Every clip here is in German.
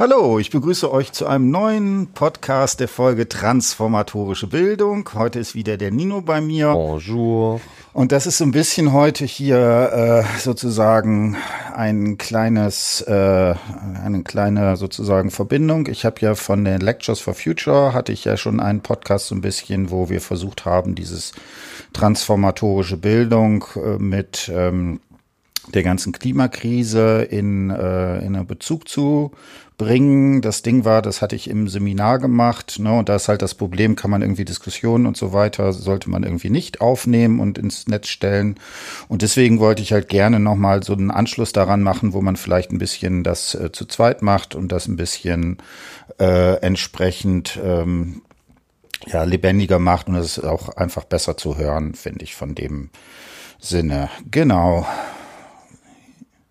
Hallo, ich begrüße euch zu einem neuen Podcast der Folge Transformatorische Bildung. Heute ist wieder der Nino bei mir. Bonjour. Und das ist so ein bisschen heute hier äh, sozusagen ein kleines, äh, eine kleine sozusagen Verbindung. Ich habe ja von den Lectures for Future hatte ich ja schon einen Podcast so ein bisschen, wo wir versucht haben, dieses transformatorische Bildung äh, mit ähm, der ganzen Klimakrise in, äh, in einen Bezug zu bringen. Das Ding war, das hatte ich im Seminar gemacht, ne, und da ist halt das Problem, kann man irgendwie Diskussionen und so weiter, sollte man irgendwie nicht aufnehmen und ins Netz stellen. Und deswegen wollte ich halt gerne nochmal so einen Anschluss daran machen, wo man vielleicht ein bisschen das äh, zu zweit macht und das ein bisschen äh, entsprechend ähm, ja, lebendiger macht und es ist auch einfach besser zu hören, finde ich, von dem Sinne. Genau.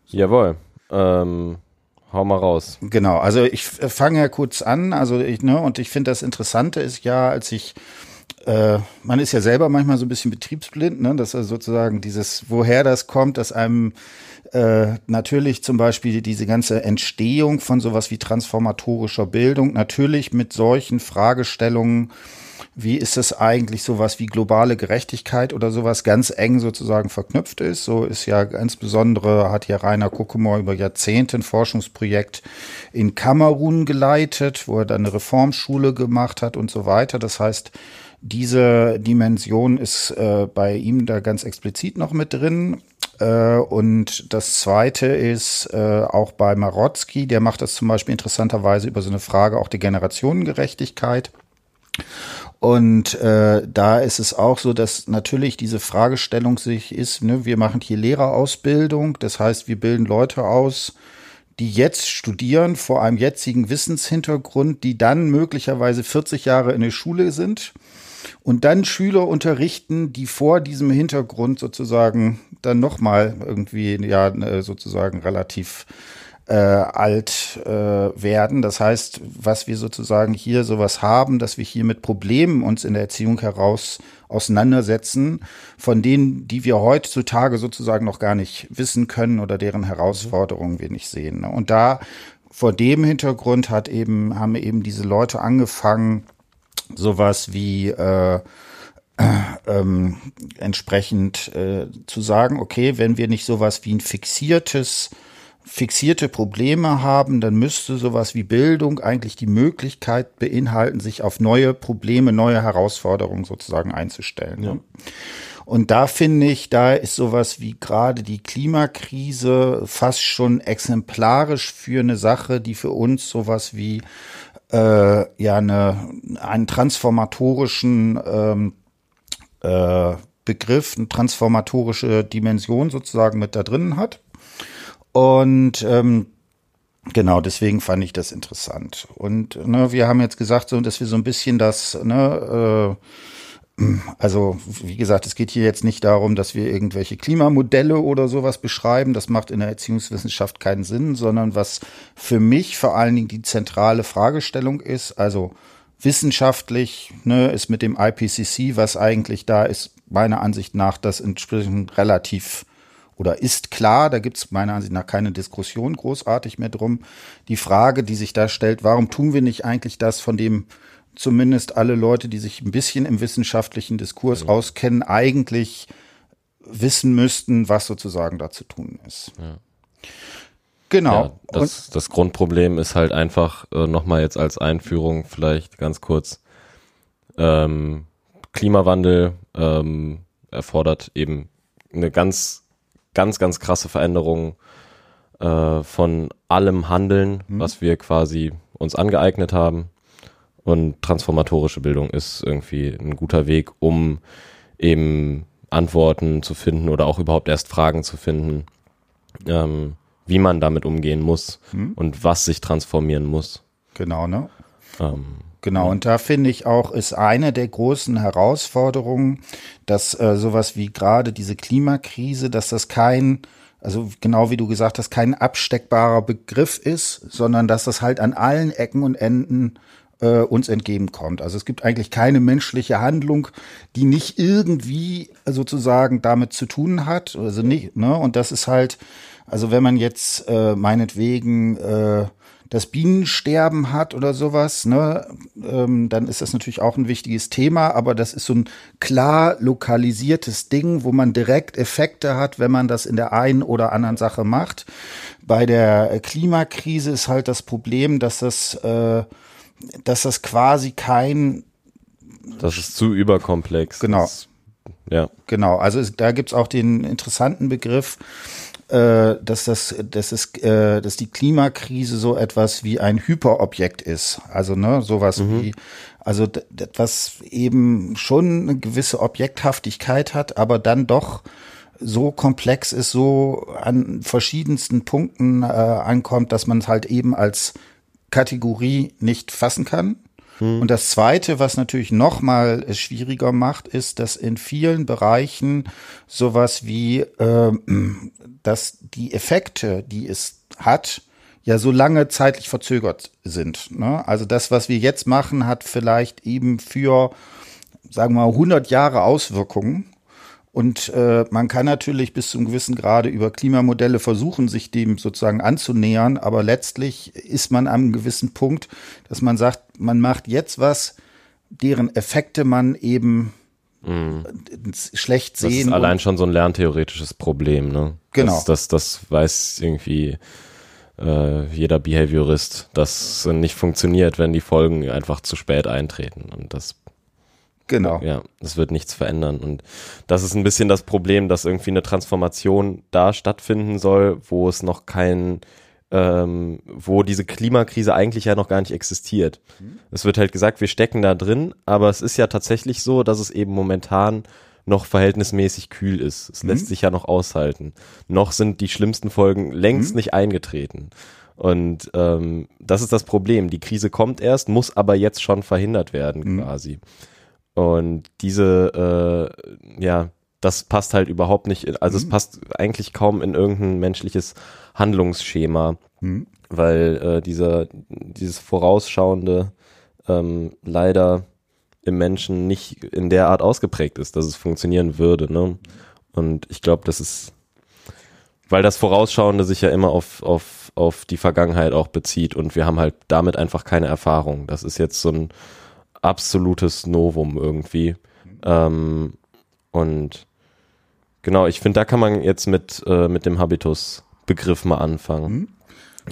Jawohl. Ähm, hau mal raus. Genau, also ich fange ja kurz an, also ich, ne, und ich finde das Interessante ist ja, als ich äh, man ist ja selber manchmal so ein bisschen betriebsblind, ne? dass er sozusagen dieses, woher das kommt, dass einem äh, natürlich zum Beispiel diese ganze Entstehung von sowas wie transformatorischer Bildung natürlich mit solchen Fragestellungen wie ist es eigentlich sowas wie globale Gerechtigkeit oder sowas ganz eng sozusagen verknüpft ist. So ist ja insbesondere, hat ja Rainer Kuckumor über Jahrzehnte ein Forschungsprojekt in Kamerun geleitet, wo er dann eine Reformschule gemacht hat und so weiter. Das heißt, diese Dimension ist äh, bei ihm da ganz explizit noch mit drin. Äh, und das zweite ist äh, auch bei Marotzki, der macht das zum Beispiel interessanterweise über so eine Frage auch der Generationengerechtigkeit. Und äh, da ist es auch so, dass natürlich diese Fragestellung sich ist, ne, wir machen hier Lehrerausbildung, das heißt, wir bilden Leute aus, die jetzt studieren vor einem jetzigen Wissenshintergrund, die dann möglicherweise 40 Jahre in der Schule sind und dann Schüler unterrichten, die vor diesem Hintergrund sozusagen dann nochmal irgendwie, ja, äh, sozusagen relativ äh, alt äh, werden. Das heißt, was wir sozusagen hier sowas haben, dass wir hier mit Problemen uns in der Erziehung heraus auseinandersetzen, von denen, die wir heutzutage sozusagen noch gar nicht wissen können oder deren Herausforderungen wir nicht sehen. Ne? Und da vor dem Hintergrund hat eben, haben eben diese Leute angefangen, sowas wie äh, ähm, entsprechend äh, zu sagen, okay, wenn wir nicht sowas wie ein fixiertes fixierte Probleme haben, dann müsste sowas wie Bildung eigentlich die Möglichkeit beinhalten, sich auf neue Probleme, neue Herausforderungen sozusagen einzustellen. Ja. Und da finde ich, da ist sowas wie gerade die Klimakrise fast schon exemplarisch für eine Sache, die für uns sowas wie äh, ja eine, einen transformatorischen ähm, äh, Begriff, eine transformatorische Dimension sozusagen mit da drin hat. Und ähm, genau, deswegen fand ich das interessant. Und ne, wir haben jetzt gesagt, so, dass wir so ein bisschen das, ne, äh, also wie gesagt, es geht hier jetzt nicht darum, dass wir irgendwelche Klimamodelle oder sowas beschreiben. Das macht in der Erziehungswissenschaft keinen Sinn, sondern was für mich vor allen Dingen die zentrale Fragestellung ist, also wissenschaftlich ne, ist mit dem IPCC, was eigentlich da ist, meiner Ansicht nach das entsprechend relativ oder ist klar, da gibt es meiner Ansicht nach keine Diskussion großartig mehr drum. Die Frage, die sich da stellt, warum tun wir nicht eigentlich das, von dem zumindest alle Leute, die sich ein bisschen im wissenschaftlichen Diskurs mhm. auskennen, eigentlich wissen müssten, was sozusagen da zu tun ist. Ja. Genau. Ja, das, das Grundproblem ist halt einfach, äh, nochmal jetzt als Einführung vielleicht ganz kurz, ähm, Klimawandel ähm, erfordert eben eine ganz ganz, ganz krasse Veränderungen äh, von allem Handeln, mhm. was wir quasi uns angeeignet haben. Und transformatorische Bildung ist irgendwie ein guter Weg, um eben Antworten zu finden oder auch überhaupt erst Fragen zu finden, ähm, wie man damit umgehen muss mhm. und was sich transformieren muss. Genau, ne? Ähm, Genau, und da finde ich auch, ist eine der großen Herausforderungen, dass äh, sowas wie gerade diese Klimakrise, dass das kein, also genau wie du gesagt hast, kein absteckbarer Begriff ist, sondern dass das halt an allen Ecken und Enden äh, uns entgegenkommt. Also es gibt eigentlich keine menschliche Handlung, die nicht irgendwie sozusagen damit zu tun hat. Also nicht, ne? Und das ist halt, also wenn man jetzt äh, meinetwegen äh, das Bienensterben hat oder sowas, ne, ähm, dann ist das natürlich auch ein wichtiges Thema, aber das ist so ein klar lokalisiertes Ding, wo man direkt Effekte hat, wenn man das in der einen oder anderen Sache macht. Bei der Klimakrise ist halt das Problem, dass das, äh, dass das quasi kein das ist zu überkomplex. Genau. Das, ja. Genau. Also da gibt's auch den interessanten Begriff, äh, dass das, dass es, äh, dass die Klimakrise so etwas wie ein Hyperobjekt ist. Also ne, sowas mhm. wie, also etwas eben schon eine gewisse Objekthaftigkeit hat, aber dann doch so komplex ist, so an verschiedensten Punkten äh, ankommt, dass man es halt eben als Kategorie nicht fassen kann. Hm. Und das Zweite, was natürlich noch mal schwieriger macht, ist, dass in vielen Bereichen sowas wie, äh, dass die Effekte, die es hat, ja so lange zeitlich verzögert sind. Ne? Also das, was wir jetzt machen, hat vielleicht eben für, sagen wir mal, 100 Jahre Auswirkungen. Und äh, man kann natürlich bis zu einem gewissen Grade über Klimamodelle versuchen, sich dem sozusagen anzunähern, aber letztlich ist man am gewissen Punkt, dass man sagt, man macht jetzt was, deren Effekte man eben mm. schlecht sehen. Das ist allein schon so ein lerntheoretisches Problem, ne? Genau. Das, das, das weiß irgendwie äh, jeder Behaviorist, dass nicht funktioniert, wenn die Folgen einfach zu spät eintreten. Und das Genau. Ja, es wird nichts verändern. Und das ist ein bisschen das Problem, dass irgendwie eine Transformation da stattfinden soll, wo es noch kein, ähm, wo diese Klimakrise eigentlich ja noch gar nicht existiert. Mhm. Es wird halt gesagt, wir stecken da drin, aber es ist ja tatsächlich so, dass es eben momentan noch verhältnismäßig kühl ist. Es mhm. lässt sich ja noch aushalten. Noch sind die schlimmsten Folgen längst mhm. nicht eingetreten. Und ähm, das ist das Problem. Die Krise kommt erst, muss aber jetzt schon verhindert werden, mhm. quasi. Und diese, äh, ja, das passt halt überhaupt nicht, in, also mhm. es passt eigentlich kaum in irgendein menschliches Handlungsschema, mhm. weil äh, dieser, dieses vorausschauende ähm, leider im Menschen nicht in der Art ausgeprägt ist, dass es funktionieren würde. Ne? Und ich glaube, das ist, weil das Vorausschauende sich ja immer auf, auf, auf die Vergangenheit auch bezieht und wir haben halt damit einfach keine Erfahrung. Das ist jetzt so ein absolutes Novum irgendwie. Ähm, und genau, ich finde, da kann man jetzt mit, äh, mit dem Habitus-Begriff mal anfangen. Mhm.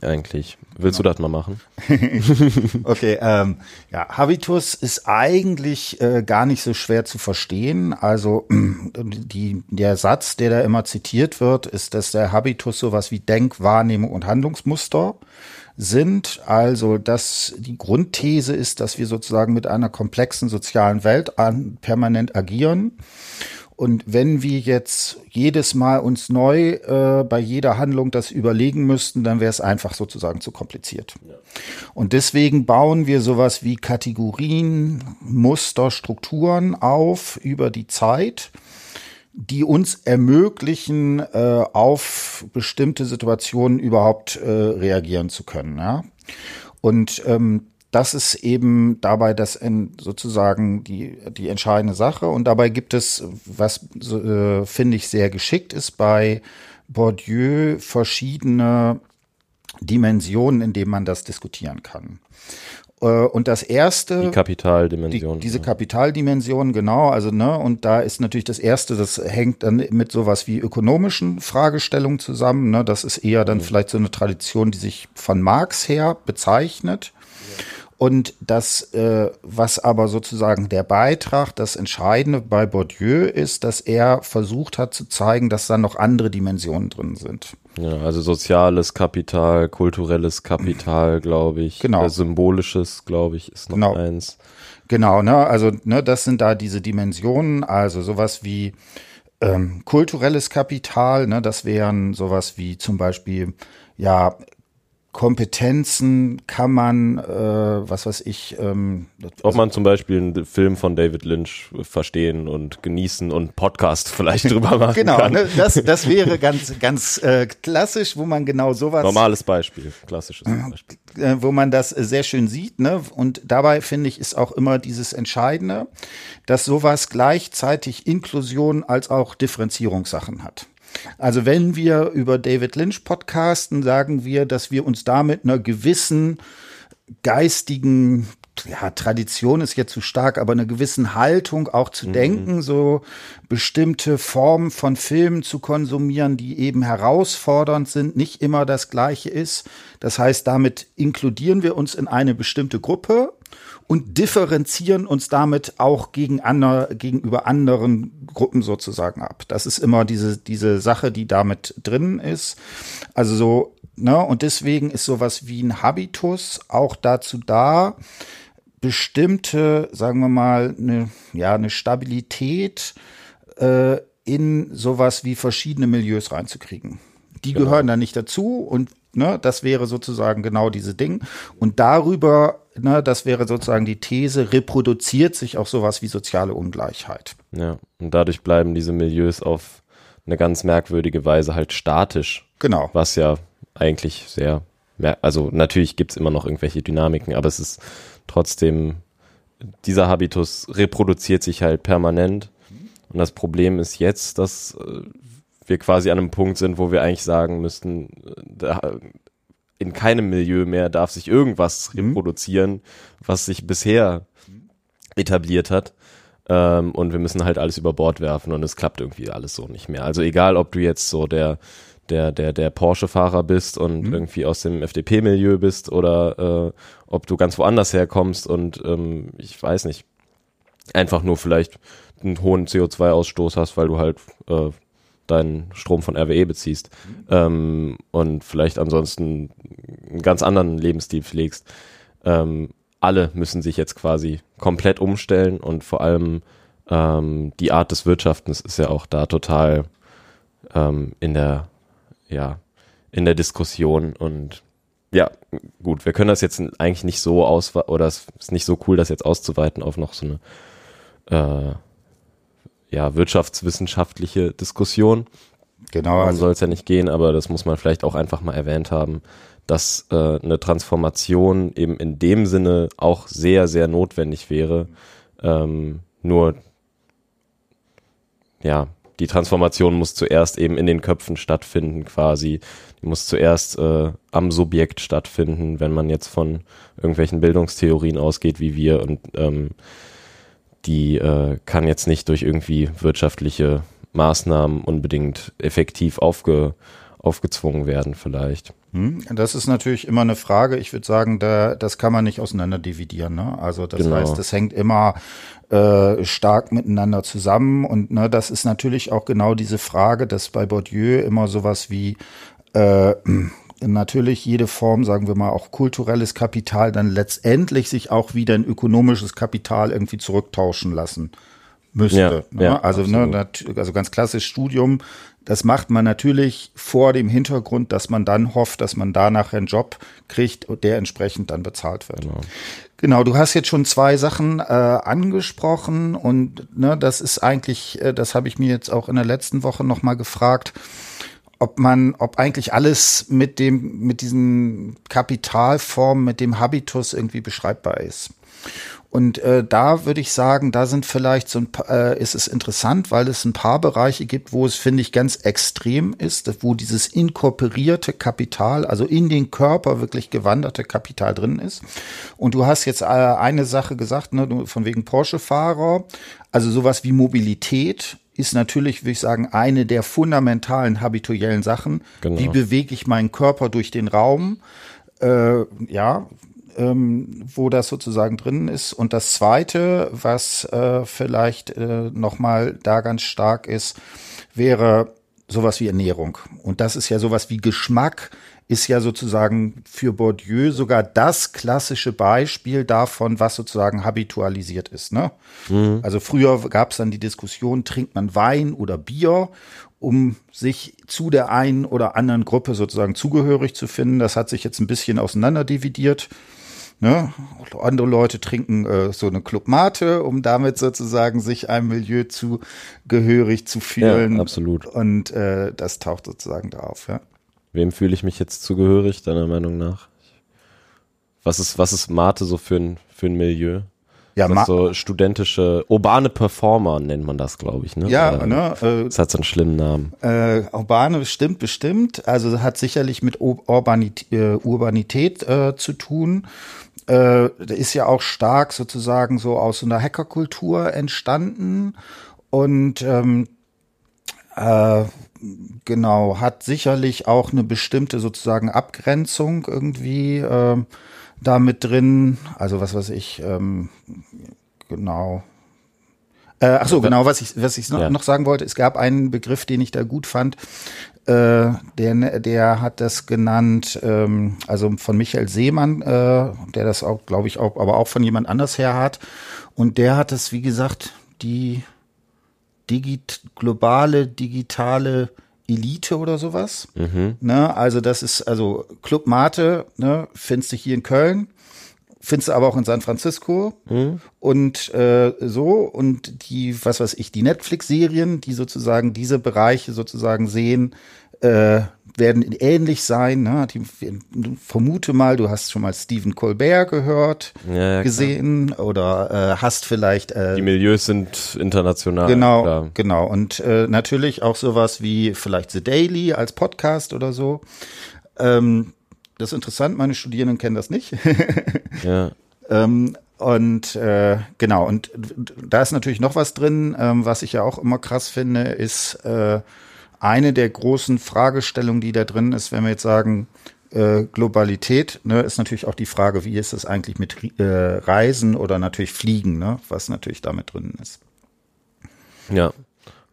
Eigentlich. Willst genau. du das mal machen? okay, ähm, ja, Habitus ist eigentlich äh, gar nicht so schwer zu verstehen. Also die, der Satz, der da immer zitiert wird, ist, dass der Habitus sowas wie Denk-, Wahrnehmung und Handlungsmuster sind. Also, dass die Grundthese ist, dass wir sozusagen mit einer komplexen sozialen Welt an, permanent agieren. Und wenn wir jetzt jedes Mal uns neu äh, bei jeder Handlung das überlegen müssten, dann wäre es einfach sozusagen zu kompliziert. Ja. Und deswegen bauen wir sowas wie Kategorien, Muster, Strukturen auf über die Zeit die uns ermöglichen, äh, auf bestimmte Situationen überhaupt äh, reagieren zu können. Ja? Und ähm, das ist eben dabei das in, sozusagen die, die entscheidende Sache. Und dabei gibt es, was äh, finde ich sehr geschickt ist, bei Bourdieu verschiedene Dimensionen, in denen man das diskutieren kann. Äh, und das erste. Die Kapitaldimension. Die, diese Kapitaldimension, genau. Also, ne, und da ist natürlich das erste, das hängt dann mit sowas wie ökonomischen Fragestellungen zusammen. Ne, das ist eher dann mhm. vielleicht so eine Tradition, die sich von Marx her bezeichnet. Und das, äh, was aber sozusagen der Beitrag, das Entscheidende bei Bourdieu ist, dass er versucht hat zu zeigen, dass da noch andere Dimensionen drin sind. Ja, also soziales Kapital, kulturelles Kapital, glaube ich. Genau. Äh, symbolisches, glaube ich, ist noch genau. eins. Genau, ne, also ne, das sind da diese Dimensionen, also sowas wie ähm, kulturelles Kapital, ne, das wären sowas wie zum Beispiel ja Kompetenzen kann man, äh, was weiß ich. Ähm, Ob man zum Beispiel einen Film von David Lynch verstehen und genießen und Podcast vielleicht drüber machen genau, kann. Genau, ne, das, das wäre ganz, ganz äh, klassisch, wo man genau sowas. Normales Beispiel, klassisches Beispiel. Äh, wo man das sehr schön sieht. Ne? Und dabei finde ich, ist auch immer dieses Entscheidende, dass sowas gleichzeitig Inklusion als auch Differenzierungssachen hat. Also wenn wir über David Lynch podcasten, sagen wir, dass wir uns damit einer gewissen geistigen ja, Tradition ist jetzt zu stark, aber eine gewissen Haltung auch zu mhm. denken, so bestimmte Formen von Filmen zu konsumieren, die eben herausfordernd sind, nicht immer das gleiche ist. Das heißt, damit inkludieren wir uns in eine bestimmte Gruppe und differenzieren uns damit auch gegen andere, gegenüber anderen Gruppen sozusagen ab. Das ist immer diese, diese Sache, die damit drin ist. Also so, ne, und deswegen ist sowas wie ein Habitus auch dazu da, bestimmte, sagen wir mal, eine, ja, eine Stabilität äh, in sowas wie verschiedene Milieus reinzukriegen. Die genau. gehören da nicht dazu und ne, das wäre sozusagen genau diese Ding. Und darüber ne, das wäre sozusagen die These, reproduziert sich auch sowas wie soziale Ungleichheit. Ja, und dadurch bleiben diese Milieus auf eine ganz merkwürdige Weise halt statisch. Genau. Was ja eigentlich sehr, also natürlich gibt es immer noch irgendwelche Dynamiken, aber es ist trotzdem, dieser Habitus reproduziert sich halt permanent. Und das Problem ist jetzt, dass äh, wir quasi an einem Punkt sind, wo wir eigentlich sagen müssten, äh, in keinem Milieu mehr darf sich irgendwas mhm. reproduzieren, was sich bisher etabliert hat. Ähm, und wir müssen halt alles über Bord werfen und es klappt irgendwie alles so nicht mehr. Also egal, ob du jetzt so der der der der Porsche-Fahrer bist und mhm. irgendwie aus dem FDP-Milieu bist oder äh, ob du ganz woanders herkommst und ähm, ich weiß nicht einfach nur vielleicht einen hohen CO2-Ausstoß hast, weil du halt äh, deinen Strom von RWE beziehst ähm, und vielleicht ansonsten einen ganz anderen Lebensstil pflegst. Ähm, alle müssen sich jetzt quasi komplett umstellen und vor allem ähm, die Art des Wirtschaftens ist ja auch da total ähm, in der, ja, in der Diskussion und ja, gut, wir können das jetzt eigentlich nicht so aus oder es ist nicht so cool, das jetzt auszuweiten auf noch so eine äh, ja, wirtschaftswissenschaftliche Diskussion. Genau. Darum also soll es ja nicht gehen, aber das muss man vielleicht auch einfach mal erwähnt haben, dass äh, eine Transformation eben in dem Sinne auch sehr, sehr notwendig wäre. Ähm, nur, ja, die Transformation muss zuerst eben in den Köpfen stattfinden, quasi. Die muss zuerst äh, am Subjekt stattfinden, wenn man jetzt von irgendwelchen Bildungstheorien ausgeht, wie wir und ähm, die äh, kann jetzt nicht durch irgendwie wirtschaftliche Maßnahmen unbedingt effektiv aufge, aufgezwungen werden vielleicht. Hm, das ist natürlich immer eine Frage. Ich würde sagen, da, das kann man nicht auseinander dividieren. Ne? Also das genau. heißt, das hängt immer äh, stark miteinander zusammen. Und ne, das ist natürlich auch genau diese Frage, dass bei Bourdieu immer sowas wie äh, natürlich jede Form, sagen wir mal, auch kulturelles Kapital dann letztendlich sich auch wieder in ökonomisches Kapital irgendwie zurücktauschen lassen müsste. Ja, ne? ja, also, ne, also ganz klassisch Studium, das macht man natürlich vor dem Hintergrund, dass man dann hofft, dass man danach einen Job kriegt, der entsprechend dann bezahlt wird. Genau. Genau, du hast jetzt schon zwei Sachen äh, angesprochen und ne, das ist eigentlich, äh, das habe ich mir jetzt auch in der letzten Woche noch mal gefragt ob man, ob eigentlich alles mit dem, mit diesen Kapitalformen, mit dem Habitus irgendwie beschreibbar ist. Und äh, da würde ich sagen, da sind vielleicht so ein paar, äh, ist es interessant, weil es ein paar Bereiche gibt, wo es, finde ich, ganz extrem ist, wo dieses inkorporierte Kapital, also in den Körper wirklich gewanderte Kapital drin ist. Und du hast jetzt äh, eine Sache gesagt, ne, von wegen Porsche-Fahrer, also sowas wie Mobilität ist natürlich, würde ich sagen, eine der fundamentalen habituellen Sachen. Genau. Wie bewege ich meinen Körper durch den Raum? Äh, ja, ähm, wo das sozusagen drin ist. Und das Zweite, was äh, vielleicht äh, nochmal da ganz stark ist, wäre sowas wie Ernährung. Und das ist ja sowas wie Geschmack, ist ja sozusagen für Bourdieu sogar das klassische Beispiel davon, was sozusagen habitualisiert ist. Ne? Mhm. Also früher gab es dann die Diskussion, trinkt man Wein oder Bier, um sich zu der einen oder anderen Gruppe sozusagen zugehörig zu finden. Das hat sich jetzt ein bisschen auseinanderdividiert. Ne? Andere Leute trinken äh, so eine Club Mate, um damit sozusagen sich einem Milieu zugehörig zu fühlen. Ja, absolut. Und äh, das taucht sozusagen da auf, ja. Wem fühle ich mich jetzt zugehörig, deiner Meinung nach? Was ist, was ist Mate so für ein, für ein Milieu? Ja, das so studentische, urbane Performer nennt man das, glaube ich. Ne? Ja, Oder, ne? Äh, das hat so einen schlimmen Namen. Äh, urbane bestimmt, bestimmt. Also hat sicherlich mit Urbanität, äh, Urbanität äh, zu tun. Äh, ist ja auch stark sozusagen so aus einer Hackerkultur entstanden und ähm, äh, genau, hat sicherlich auch eine bestimmte sozusagen Abgrenzung irgendwie äh, da mit drin. Also was weiß ich, ähm, genau. Äh, ach so, genau, was ich, was ich noch, ja. noch sagen wollte, es gab einen Begriff, den ich da gut fand, äh, der, der hat das genannt, ähm, also von Michael Seemann, äh, der das auch, glaube ich, auch, aber auch von jemand anders her hat. Und der hat es, wie gesagt, die digit globale digitale Elite oder sowas. Mhm. Ne, also das ist, also Club Mate, ne, findest du hier in Köln, findest du aber auch in San Francisco mhm. und äh, so und die, was weiß ich, die Netflix-Serien, die sozusagen diese Bereiche sozusagen sehen, äh, werden ähnlich sein. Ne? Die, vermute mal, du hast schon mal Stephen Colbert gehört, ja, gesehen klar. oder äh, hast vielleicht. Äh, Die Milieus sind international. Genau, klar. genau. Und äh, natürlich auch sowas wie vielleicht The Daily als Podcast oder so. Ähm, das ist interessant, meine Studierenden kennen das nicht. ja. Ähm, und äh, genau, und da ist natürlich noch was drin, ähm, was ich ja auch immer krass finde, ist äh, eine der großen Fragestellungen, die da drin ist, wenn wir jetzt sagen, äh, Globalität, ne, ist natürlich auch die Frage, wie ist es eigentlich mit äh, Reisen oder natürlich Fliegen, ne, was natürlich damit drin ist. Ja,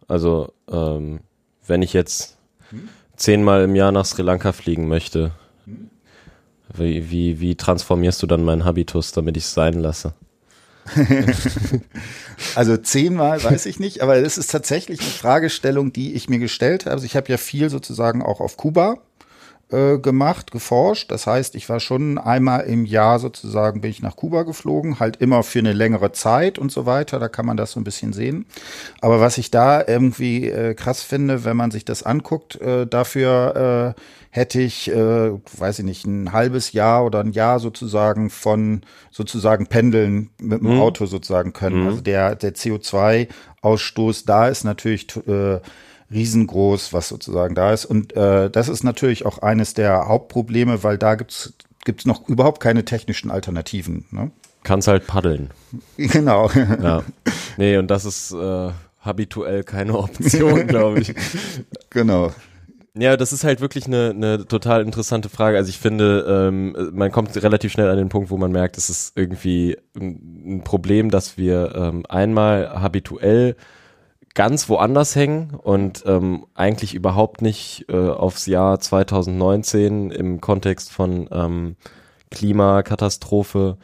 also ähm, wenn ich jetzt zehnmal im Jahr nach Sri Lanka fliegen möchte, wie, wie, wie transformierst du dann meinen Habitus, damit ich es sein lasse? also zehnmal weiß ich nicht, aber es ist tatsächlich eine Fragestellung, die ich mir gestellt habe. Also ich habe ja viel sozusagen auch auf Kuba äh, gemacht, geforscht. Das heißt, ich war schon einmal im Jahr sozusagen bin ich nach Kuba geflogen, halt immer für eine längere Zeit und so weiter. Da kann man das so ein bisschen sehen. Aber was ich da irgendwie äh, krass finde, wenn man sich das anguckt, äh, dafür äh, hätte ich, äh, weiß ich nicht, ein halbes Jahr oder ein Jahr sozusagen von sozusagen pendeln mit dem mhm. Auto sozusagen können. Mhm. Also der, der CO2-Ausstoß da ist natürlich äh, riesengroß, was sozusagen da ist. Und äh, das ist natürlich auch eines der Hauptprobleme, weil da gibt's gibt's noch überhaupt keine technischen Alternativen. Ne? Kannst halt paddeln. Genau. Ja. Nee, und das ist äh, habituell keine Option, glaube ich. genau. Ja, das ist halt wirklich eine, eine total interessante Frage. Also ich finde, ähm, man kommt relativ schnell an den Punkt, wo man merkt, es ist irgendwie ein, ein Problem, dass wir ähm, einmal habituell ganz woanders hängen und ähm, eigentlich überhaupt nicht äh, aufs Jahr 2019 im Kontext von ähm, Klimakatastrophe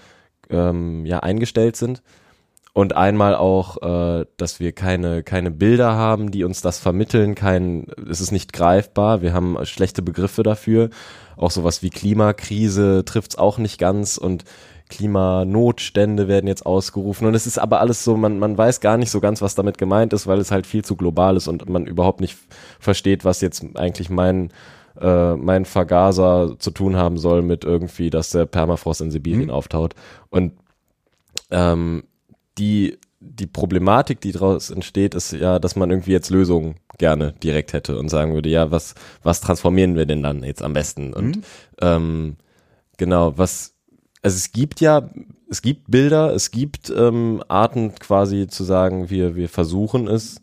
ähm, ja eingestellt sind. Und einmal auch, äh, dass wir keine, keine Bilder haben, die uns das vermitteln, kein, es ist nicht greifbar, wir haben schlechte Begriffe dafür, auch sowas wie Klimakrise trifft's auch nicht ganz und Klimanotstände werden jetzt ausgerufen und es ist aber alles so, man, man weiß gar nicht so ganz, was damit gemeint ist, weil es halt viel zu global ist und man überhaupt nicht versteht, was jetzt eigentlich mein äh, mein Vergaser zu tun haben soll mit irgendwie, dass der Permafrost in Sibirien mhm. auftaut. Und ähm, die, die Problematik, die daraus entsteht, ist ja, dass man irgendwie jetzt Lösungen gerne direkt hätte und sagen würde, ja, was, was transformieren wir denn dann jetzt am besten? Und mhm. ähm, genau, was, also es gibt ja, es gibt Bilder, es gibt ähm, Arten quasi zu sagen, wir, wir versuchen es,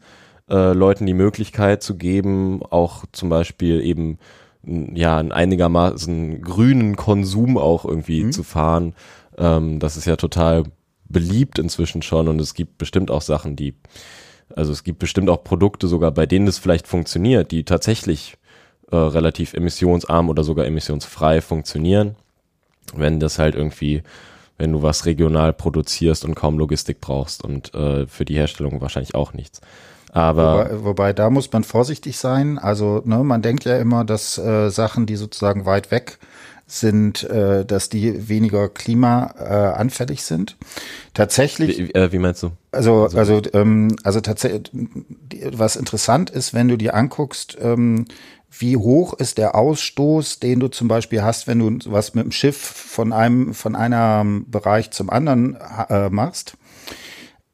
äh, Leuten die Möglichkeit zu geben, auch zum Beispiel eben ja, einen einigermaßen grünen Konsum auch irgendwie mhm. zu fahren. Ähm, das ist ja total beliebt inzwischen schon und es gibt bestimmt auch Sachen, die, also es gibt bestimmt auch Produkte sogar, bei denen es vielleicht funktioniert, die tatsächlich äh, relativ emissionsarm oder sogar emissionsfrei funktionieren. Wenn das halt irgendwie, wenn du was regional produzierst und kaum Logistik brauchst und äh, für die Herstellung wahrscheinlich auch nichts. Aber wobei, wobei da muss man vorsichtig sein. Also ne, man denkt ja immer, dass äh, Sachen, die sozusagen weit weg sind, äh, dass die weniger klimaanfällig äh, sind. Tatsächlich. Wie, äh, wie meinst du? Also, also, also, ähm, also tatsächlich, was interessant ist, wenn du dir anguckst, ähm, wie hoch ist der Ausstoß, den du zum Beispiel hast, wenn du was mit dem Schiff von einem, von einem Bereich zum anderen äh, machst.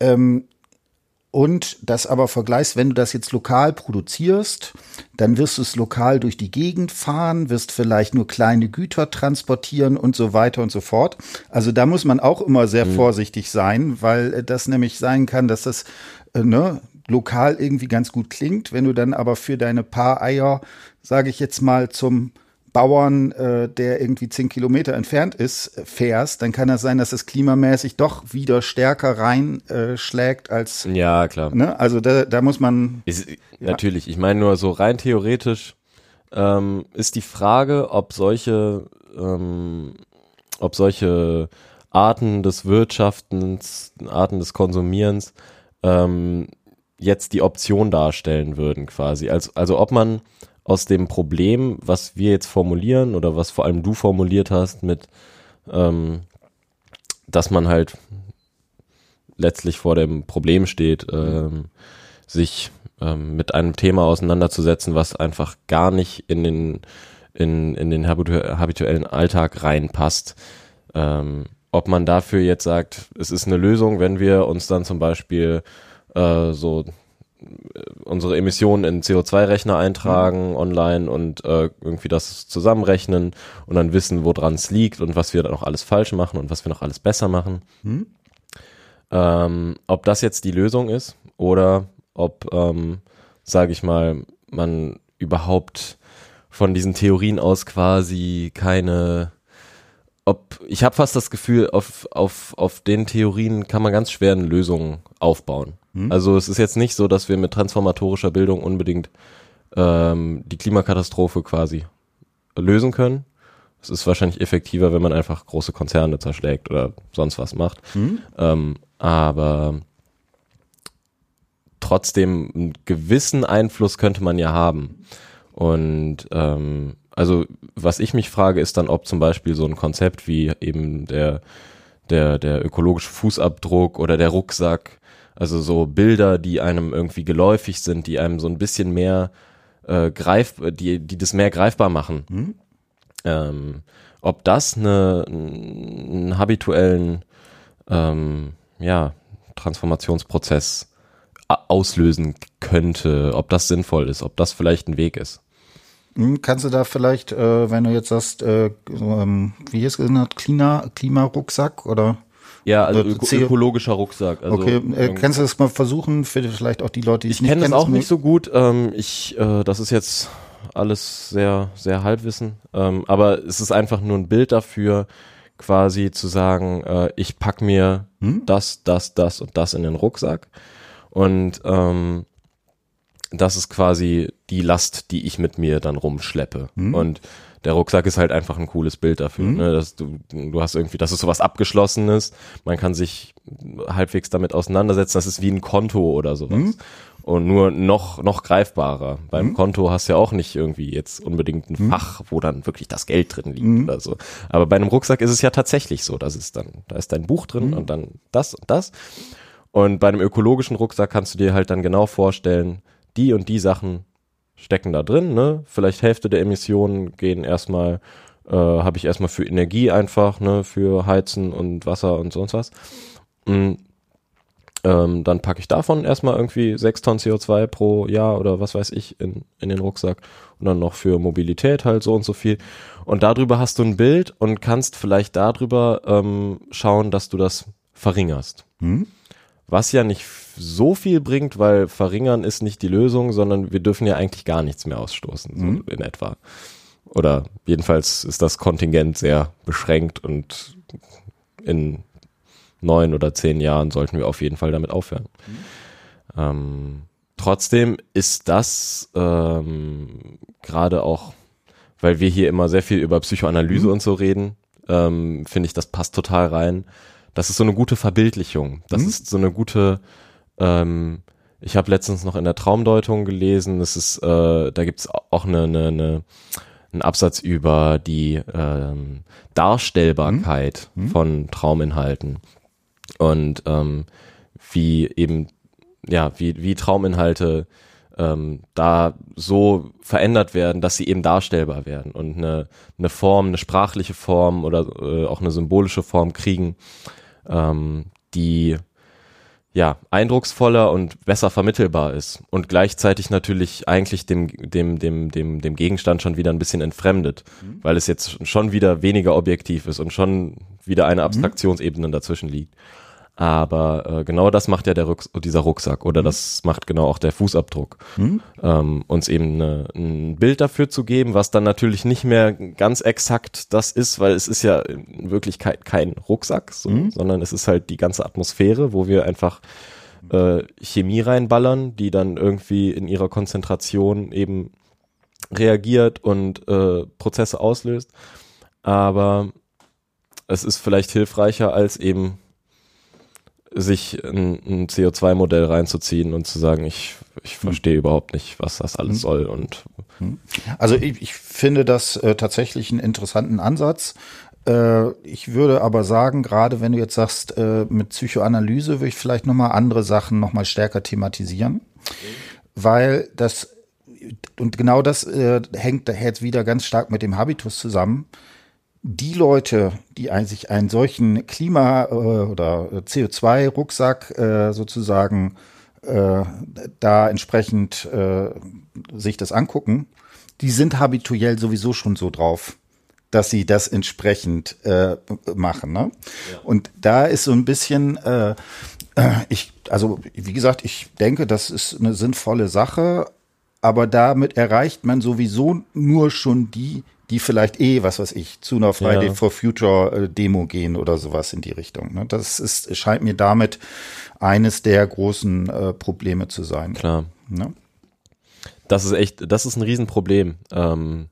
Ähm, und das aber vergleichst, wenn du das jetzt lokal produzierst, dann wirst du es lokal durch die Gegend fahren, wirst vielleicht nur kleine Güter transportieren und so weiter und so fort. Also da muss man auch immer sehr mhm. vorsichtig sein, weil das nämlich sein kann, dass das äh, ne, lokal irgendwie ganz gut klingt. Wenn du dann aber für deine paar Eier, sage ich jetzt mal, zum Bauern, äh, der irgendwie zehn Kilometer entfernt ist, fährst, dann kann das sein, dass es klimamäßig doch wieder stärker reinschlägt äh, als. Ja, klar. Ne? Also da, da muss man. Ist, ja. Natürlich, ich meine nur so rein theoretisch ähm, ist die Frage, ob solche, ähm, ob solche Arten des Wirtschaftens, Arten des Konsumierens ähm, jetzt die Option darstellen würden, quasi. Also, also ob man aus dem Problem, was wir jetzt formulieren oder was vor allem du formuliert hast, mit, ähm, dass man halt letztlich vor dem Problem steht, ähm, sich ähm, mit einem Thema auseinanderzusetzen, was einfach gar nicht in den in, in den habituellen Alltag reinpasst. Ähm, ob man dafür jetzt sagt, es ist eine Lösung, wenn wir uns dann zum Beispiel äh, so unsere Emissionen in CO2-Rechner eintragen mhm. online und äh, irgendwie das zusammenrechnen und dann wissen, woran es liegt und was wir dann noch alles falsch machen und was wir noch alles besser machen. Mhm. Ähm, ob das jetzt die Lösung ist oder ob, ähm, sage ich mal, man überhaupt von diesen Theorien aus quasi keine ob ich habe fast das Gefühl, auf, auf, auf den Theorien kann man ganz schwer eine Lösung aufbauen. Hm? Also es ist jetzt nicht so, dass wir mit transformatorischer Bildung unbedingt ähm, die Klimakatastrophe quasi lösen können. Es ist wahrscheinlich effektiver, wenn man einfach große Konzerne zerschlägt oder sonst was macht. Hm? Ähm, aber trotzdem einen gewissen Einfluss könnte man ja haben. Und ähm, also was ich mich frage, ist dann, ob zum Beispiel so ein Konzept wie eben der der der ökologische Fußabdruck oder der Rucksack also so Bilder, die einem irgendwie geläufig sind, die einem so ein bisschen mehr äh, greif, die, die das mehr greifbar machen. Mhm. Ähm, ob das eine, einen habituellen ähm, ja, Transformationsprozess auslösen könnte, ob das sinnvoll ist, ob das vielleicht ein Weg ist. Hm, kannst du da vielleicht, äh, wenn du jetzt sagst, äh, ähm, wie ist es genannt, Klima, Klimarucksack oder? Ja, also öko ökologischer Rucksack. Also okay, äh, kannst du das mal versuchen, für vielleicht auch die Leute, die ich kenne das auch nicht so gut. Ähm, ich, äh, das ist jetzt alles sehr, sehr Halbwissen. Ähm, aber es ist einfach nur ein Bild dafür, quasi zu sagen, äh, ich pack mir hm? das, das, das und das in den Rucksack. Und ähm, das ist quasi die Last, die ich mit mir dann rumschleppe. Hm? Und der Rucksack ist halt einfach ein cooles Bild dafür. Mhm. Ne? Dass du, du hast irgendwie, das ist sowas Abgeschlossenes, man kann sich halbwegs damit auseinandersetzen, das ist wie ein Konto oder sowas. Mhm. Und nur noch, noch greifbarer. Beim mhm. Konto hast du ja auch nicht irgendwie jetzt unbedingt ein mhm. Fach, wo dann wirklich das Geld drin liegt mhm. oder so. Aber bei einem Rucksack ist es ja tatsächlich so, dass es dann, da ist dein Buch drin mhm. und dann das und das. Und bei einem ökologischen Rucksack kannst du dir halt dann genau vorstellen, die und die Sachen stecken da drin, ne? Vielleicht Hälfte der Emissionen gehen erstmal, äh, habe ich erstmal für Energie einfach, ne, für Heizen und Wasser und sonst was. Und, ähm, dann packe ich davon erstmal irgendwie sechs Tonnen CO2 pro Jahr oder was weiß ich in, in den Rucksack und dann noch für Mobilität halt so und so viel. Und darüber hast du ein Bild und kannst vielleicht darüber ähm, schauen, dass du das verringerst. Hm? Was ja nicht so viel bringt, weil verringern ist nicht die Lösung, sondern wir dürfen ja eigentlich gar nichts mehr ausstoßen, so mhm. in etwa. Oder jedenfalls ist das Kontingent sehr beschränkt und in neun oder zehn Jahren sollten wir auf jeden Fall damit aufhören. Mhm. Ähm, trotzdem ist das ähm, gerade auch, weil wir hier immer sehr viel über Psychoanalyse mhm. und so reden, ähm, finde ich, das passt total rein das ist so eine gute Verbildlichung. Das mhm. ist so eine gute, ähm, ich habe letztens noch in der Traumdeutung gelesen, das ist, äh, da gibt's auch eine, eine, eine einen Absatz über die ähm, Darstellbarkeit mhm. von Trauminhalten und ähm, wie eben ja wie wie Trauminhalte ähm, da so verändert werden, dass sie eben darstellbar werden und eine, eine Form, eine sprachliche Form oder äh, auch eine symbolische Form kriegen, ähm, die ja eindrucksvoller und besser vermittelbar ist und gleichzeitig natürlich eigentlich dem dem dem dem dem Gegenstand schon wieder ein bisschen entfremdet, mhm. weil es jetzt schon wieder weniger objektiv ist und schon wieder eine mhm. Abstraktionsebene dazwischen liegt. Aber äh, genau das macht ja der Rucks dieser Rucksack oder mhm. das macht genau auch der Fußabdruck. Mhm. Ähm, uns eben eine, ein Bild dafür zu geben, was dann natürlich nicht mehr ganz exakt das ist, weil es ist ja in Wirklichkeit kein Rucksack, so, mhm. sondern es ist halt die ganze Atmosphäre, wo wir einfach äh, Chemie reinballern, die dann irgendwie in ihrer Konzentration eben reagiert und äh, Prozesse auslöst. Aber es ist vielleicht hilfreicher als eben sich ein, ein CO2-Modell reinzuziehen und zu sagen, ich, ich verstehe hm. überhaupt nicht, was das alles hm. soll. Und hm. also ich, ich finde das äh, tatsächlich einen interessanten Ansatz. Äh, ich würde aber sagen, gerade wenn du jetzt sagst, äh, mit Psychoanalyse würde ich vielleicht nochmal andere Sachen nochmal stärker thematisieren, weil das und genau das äh, hängt jetzt wieder ganz stark mit dem Habitus zusammen die Leute, die sich einen solchen Klima- äh, oder CO2-Rucksack äh, sozusagen äh, da entsprechend sich das angucken, die sind habituell sowieso schon so drauf, dass sie das entsprechend machen. Ne? Ja. Und da ist so ein bisschen, ich, also wie gesagt, ich denke, das ist eine sinnvolle Sache, aber damit erreicht man sowieso nur schon die, die vielleicht eh, was weiß ich, zu einer Friday ja. for Future äh, Demo gehen oder sowas in die Richtung. Ne? Das ist, scheint mir damit eines der großen äh, Probleme zu sein. Klar. Ne? Das ist echt, das ist ein Riesenproblem. Ähm,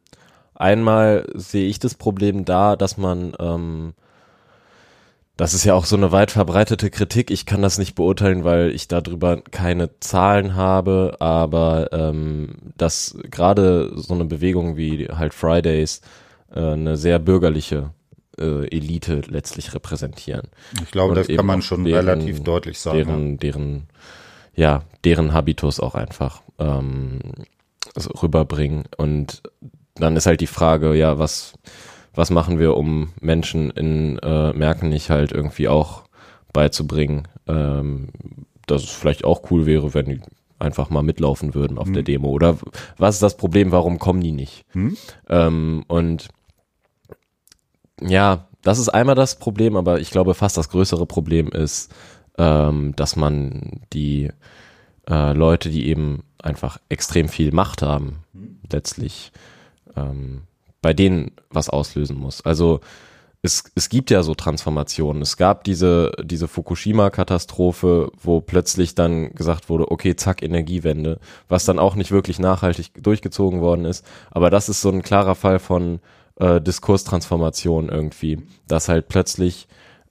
einmal sehe ich das Problem da, dass man ähm, das ist ja auch so eine weit verbreitete Kritik. Ich kann das nicht beurteilen, weil ich darüber keine Zahlen habe, aber ähm, dass gerade so eine Bewegung wie halt Fridays äh, eine sehr bürgerliche äh, Elite letztlich repräsentieren. Ich glaube, Und das kann man schon deren, relativ deutlich sagen. Deren, deren, ja, deren Habitus auch einfach ähm, rüberbringen. Und dann ist halt die Frage, ja, was was machen wir, um Menschen in äh, Märkten nicht halt irgendwie auch beizubringen, ähm, dass es vielleicht auch cool wäre, wenn die einfach mal mitlaufen würden auf hm. der Demo. Oder was ist das Problem, warum kommen die nicht? Hm. Ähm, und ja, das ist einmal das Problem, aber ich glaube fast das größere Problem ist, ähm, dass man die äh, Leute, die eben einfach extrem viel Macht haben, hm. letztlich ähm, bei denen was auslösen muss. Also es, es gibt ja so Transformationen. Es gab diese, diese Fukushima-Katastrophe, wo plötzlich dann gesagt wurde, okay, zack, Energiewende, was dann auch nicht wirklich nachhaltig durchgezogen worden ist. Aber das ist so ein klarer Fall von äh, Diskurstransformation irgendwie, dass halt plötzlich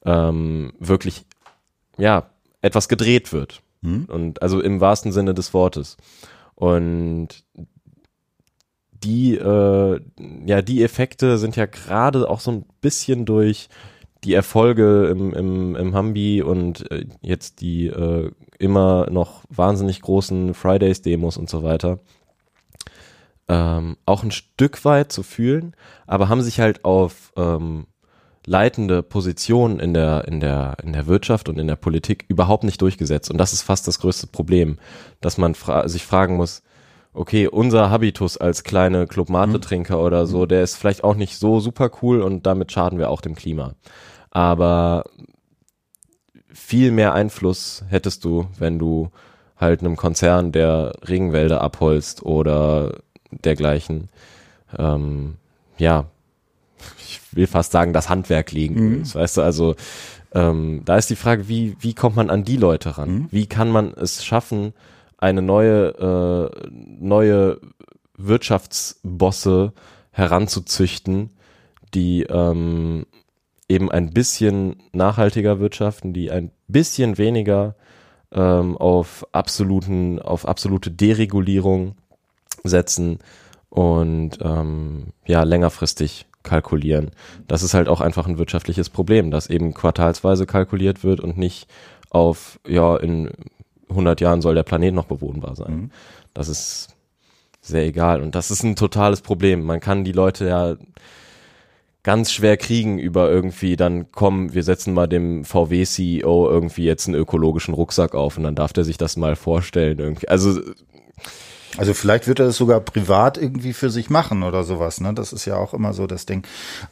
ähm, wirklich, ja, etwas gedreht wird. Hm? Und also im wahrsten Sinne des Wortes. Und die, äh, ja, die Effekte sind ja gerade auch so ein bisschen durch die Erfolge im, im, im Humby und äh, jetzt die äh, immer noch wahnsinnig großen Fridays-Demos und so weiter ähm, auch ein Stück weit zu fühlen, aber haben sich halt auf ähm, leitende Positionen in der, in der, in der Wirtschaft und in der Politik überhaupt nicht durchgesetzt. Und das ist fast das größte Problem, dass man fra sich fragen muss, okay, unser Habitus als kleine Club-Mate-Trinker mhm. oder so, der ist vielleicht auch nicht so super cool und damit schaden wir auch dem Klima. Aber viel mehr Einfluss hättest du, wenn du halt einem Konzern, der Regenwälder abholzt oder dergleichen, ähm, ja, ich will fast sagen, das Handwerk legen mhm. weißt du, also ähm, da ist die Frage, wie, wie kommt man an die Leute ran? Mhm. Wie kann man es schaffen, eine neue, äh, neue Wirtschaftsbosse heranzuzüchten, die ähm, eben ein bisschen nachhaltiger wirtschaften, die ein bisschen weniger ähm, auf absoluten, auf absolute Deregulierung setzen und ähm, ja längerfristig kalkulieren. Das ist halt auch einfach ein wirtschaftliches Problem, dass eben quartalsweise kalkuliert wird und nicht auf ja in 100 Jahren soll der Planet noch bewohnbar sein. Mhm. Das ist sehr egal. Und das ist ein totales Problem. Man kann die Leute ja ganz schwer kriegen über irgendwie, dann kommen, wir setzen mal dem VW-CEO irgendwie jetzt einen ökologischen Rucksack auf und dann darf der sich das mal vorstellen irgendwie. Also also vielleicht wird er das sogar privat irgendwie für sich machen oder sowas. Ne? Das ist ja auch immer so das Ding.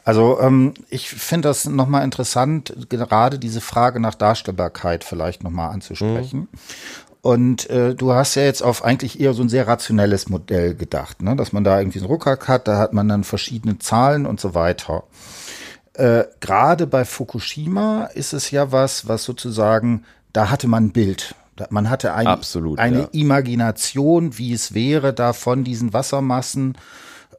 Also ähm, ich finde das nochmal interessant, gerade diese Frage nach Darstellbarkeit vielleicht nochmal anzusprechen. Mhm. Und äh, du hast ja jetzt auf eigentlich eher so ein sehr rationelles Modell gedacht, ne? dass man da irgendwie einen Rucksack hat, da hat man dann verschiedene Zahlen und so weiter. Äh, Gerade bei Fukushima ist es ja was, was sozusagen, da hatte man ein Bild. Man hatte ein, Absolut, eine ja. Imagination, wie es wäre, da von diesen Wassermassen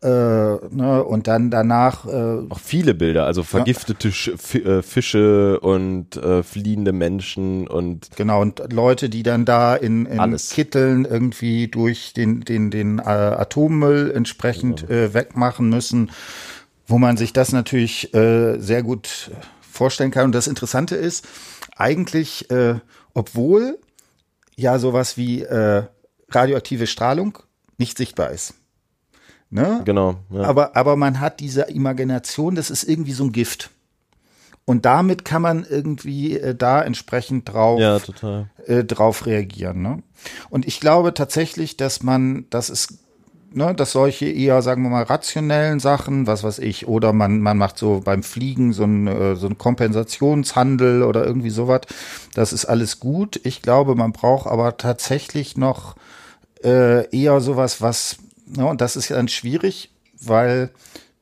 äh, ne, und dann danach äh, auch viele Bilder, also vergiftete ja. Äh, Fische und äh, fliehende Menschen und genau und Leute, die dann da in, in alles. Kitteln irgendwie durch den den den äh, Atommüll entsprechend genau. äh, wegmachen müssen, wo man sich das natürlich äh, sehr gut vorstellen kann. Und das Interessante ist eigentlich, äh, obwohl ja sowas wie äh, radioaktive Strahlung nicht sichtbar ist. Ne? Genau. Ja. Aber, aber man hat diese Imagination, das ist irgendwie so ein Gift. Und damit kann man irgendwie äh, da entsprechend drauf, ja. Äh, drauf reagieren. Ne? Und ich glaube tatsächlich, dass man, das ist, ne, dass solche eher, sagen wir mal, rationellen Sachen, was weiß ich, oder man, man macht so beim Fliegen so ein, äh, so ein Kompensationshandel oder irgendwie sowas, das ist alles gut. Ich glaube, man braucht aber tatsächlich noch äh, eher sowas, was ja, und das ist ja dann schwierig, weil,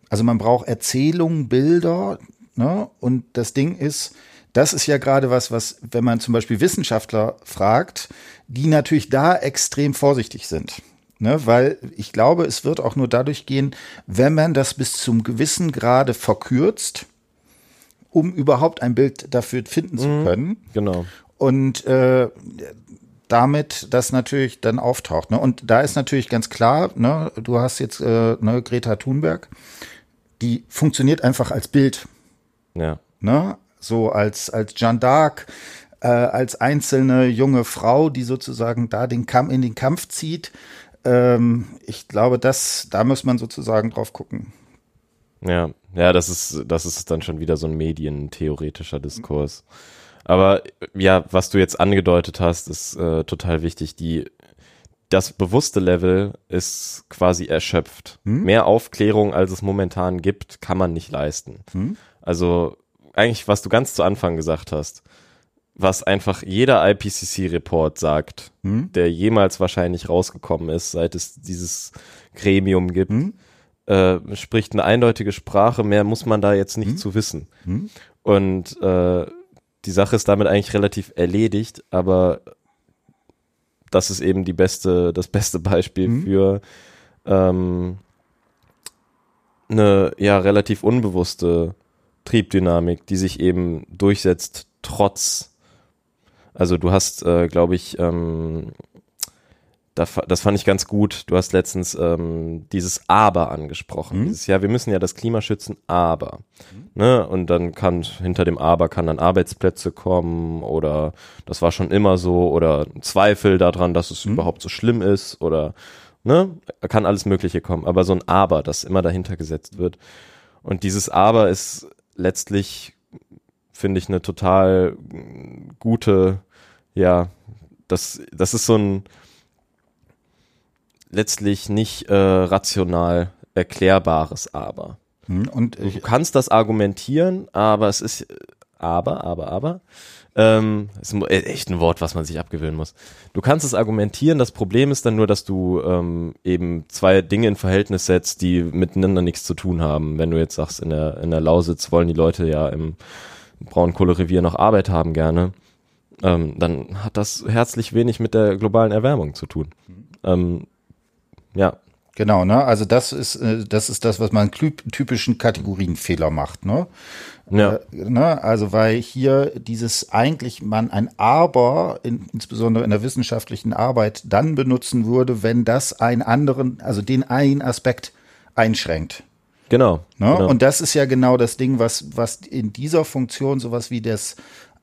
also man braucht Erzählungen, Bilder, ne? Und das Ding ist, das ist ja gerade was, was, wenn man zum Beispiel Wissenschaftler fragt, die natürlich da extrem vorsichtig sind. Ne, weil ich glaube, es wird auch nur dadurch gehen, wenn man das bis zum gewissen Grade verkürzt, um überhaupt ein Bild dafür finden zu mhm. können. Genau. Und äh, damit das natürlich dann auftaucht. Ne? Und da ist natürlich ganz klar, ne, du hast jetzt äh, ne, Greta Thunberg, die funktioniert einfach als Bild. Ja. Ne? So als, als Jeanne d'Arc, äh, als einzelne junge Frau, die sozusagen da den Kampf in den Kampf zieht. Ähm, ich glaube, das, da muss man sozusagen drauf gucken. Ja, ja, das ist, das ist dann schon wieder so ein medientheoretischer Diskurs. Aber ja, was du jetzt angedeutet hast, ist äh, total wichtig. Die, das bewusste Level ist quasi erschöpft. Hm? Mehr Aufklärung, als es momentan gibt, kann man nicht leisten. Hm? Also eigentlich, was du ganz zu Anfang gesagt hast, was einfach jeder IPCC-Report sagt, hm? der jemals wahrscheinlich rausgekommen ist, seit es dieses Gremium gibt, hm? äh, spricht eine eindeutige Sprache. Mehr muss man da jetzt nicht hm? zu wissen. Hm? Und äh, die Sache ist damit eigentlich relativ erledigt, aber das ist eben die beste, das beste Beispiel mhm. für ähm, eine ja relativ unbewusste Triebdynamik, die sich eben durchsetzt trotz. Also du hast, äh, glaube ich, ähm, das fand ich ganz gut. Du hast letztens ähm, dieses Aber angesprochen. Mhm. Dieses, ja, wir müssen ja das Klima schützen, aber. Mhm. Ne? Und dann kann hinter dem Aber kann dann Arbeitsplätze kommen oder das war schon immer so oder Zweifel daran, dass es mhm. überhaupt so schlimm ist oder ne, kann alles Mögliche kommen. Aber so ein Aber, das immer dahinter gesetzt wird. Und dieses Aber ist letztlich, finde ich, eine total gute, ja, das, das ist so ein, letztlich nicht äh, rational erklärbares Aber. Hm, und du kannst das argumentieren, aber es ist aber, aber, aber. Ähm, ist äh, echt ein Wort, was man sich abgewöhnen muss. Du kannst es argumentieren, das Problem ist dann nur, dass du ähm, eben zwei Dinge in Verhältnis setzt, die miteinander nichts zu tun haben. Wenn du jetzt sagst, in der, in der Lausitz wollen die Leute ja im Braunkohlerevier noch Arbeit haben gerne, ähm, dann hat das herzlich wenig mit der globalen Erwärmung zu tun. Ähm, ja. Genau, ne? Also das ist, äh, das ist das, was man typischen Kategorienfehler macht, ne? Ja. Äh, ne? Also weil hier dieses eigentlich man ein Aber, in, insbesondere in der wissenschaftlichen Arbeit, dann benutzen würde, wenn das einen anderen, also den einen Aspekt einschränkt. Genau, ne? genau. Und das ist ja genau das Ding, was, was in dieser Funktion sowas wie das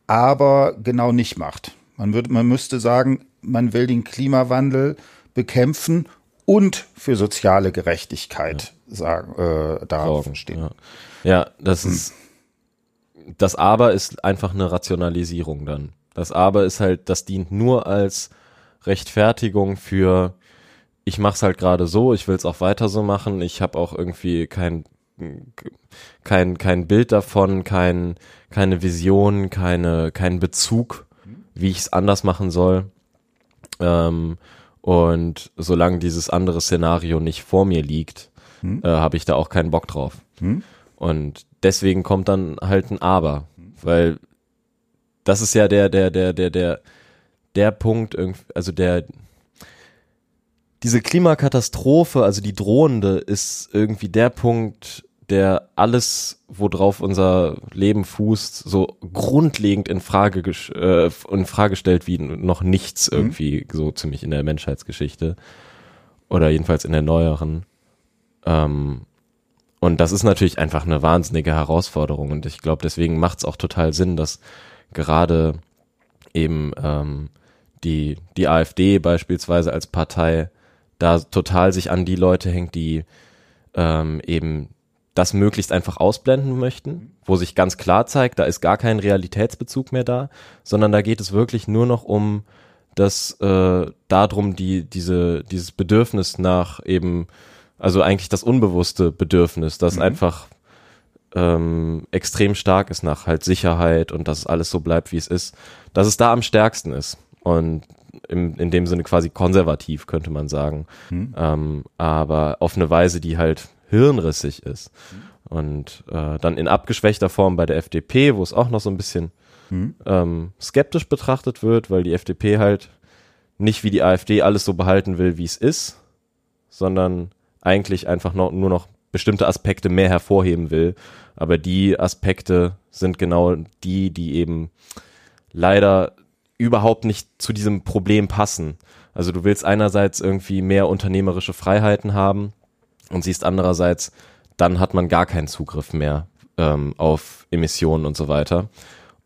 Aber genau nicht macht. Man würde, man müsste sagen, man will den Klimawandel bekämpfen und für soziale Gerechtigkeit ja. sagen, äh, darauf stehen. Ja. ja, das hm. ist das Aber ist einfach eine Rationalisierung dann. Das Aber ist halt, das dient nur als Rechtfertigung für ich mach's halt gerade so, ich will's auch weiter so machen, ich habe auch irgendwie kein kein kein Bild davon, kein keine Vision, keine keinen Bezug, wie ich es anders machen soll. Ähm, und solange dieses andere Szenario nicht vor mir liegt, hm? äh, habe ich da auch keinen Bock drauf. Hm? Und deswegen kommt dann halt ein Aber, weil das ist ja der, der, der, der, der, der Punkt, also der, diese Klimakatastrophe, also die drohende, ist irgendwie der Punkt, der alles, worauf unser Leben fußt, so grundlegend in Frage, äh, in Frage stellt wie noch nichts mhm. irgendwie mhm. so ziemlich in der Menschheitsgeschichte oder jedenfalls in der neueren. Ähm, und das ist natürlich einfach eine wahnsinnige Herausforderung und ich glaube, deswegen macht es auch total Sinn, dass gerade eben ähm, die die AfD beispielsweise als Partei da total sich an die Leute hängt, die ähm, eben das möglichst einfach ausblenden möchten, wo sich ganz klar zeigt, da ist gar kein Realitätsbezug mehr da, sondern da geht es wirklich nur noch um das äh, darum, die diese dieses Bedürfnis nach eben, also eigentlich das unbewusste Bedürfnis, das mhm. einfach ähm, extrem stark ist nach halt Sicherheit und dass alles so bleibt, wie es ist, dass es da am stärksten ist und im, in dem Sinne quasi konservativ könnte man sagen, mhm. ähm, aber auf eine Weise, die halt hirnrissig ist. Und äh, dann in abgeschwächter Form bei der FDP, wo es auch noch so ein bisschen mhm. ähm, skeptisch betrachtet wird, weil die FDP halt nicht wie die AfD alles so behalten will, wie es ist, sondern eigentlich einfach noch, nur noch bestimmte Aspekte mehr hervorheben will. Aber die Aspekte sind genau die, die eben leider überhaupt nicht zu diesem Problem passen. Also du willst einerseits irgendwie mehr unternehmerische Freiheiten haben, und siehst andererseits, dann hat man gar keinen Zugriff mehr ähm, auf Emissionen und so weiter.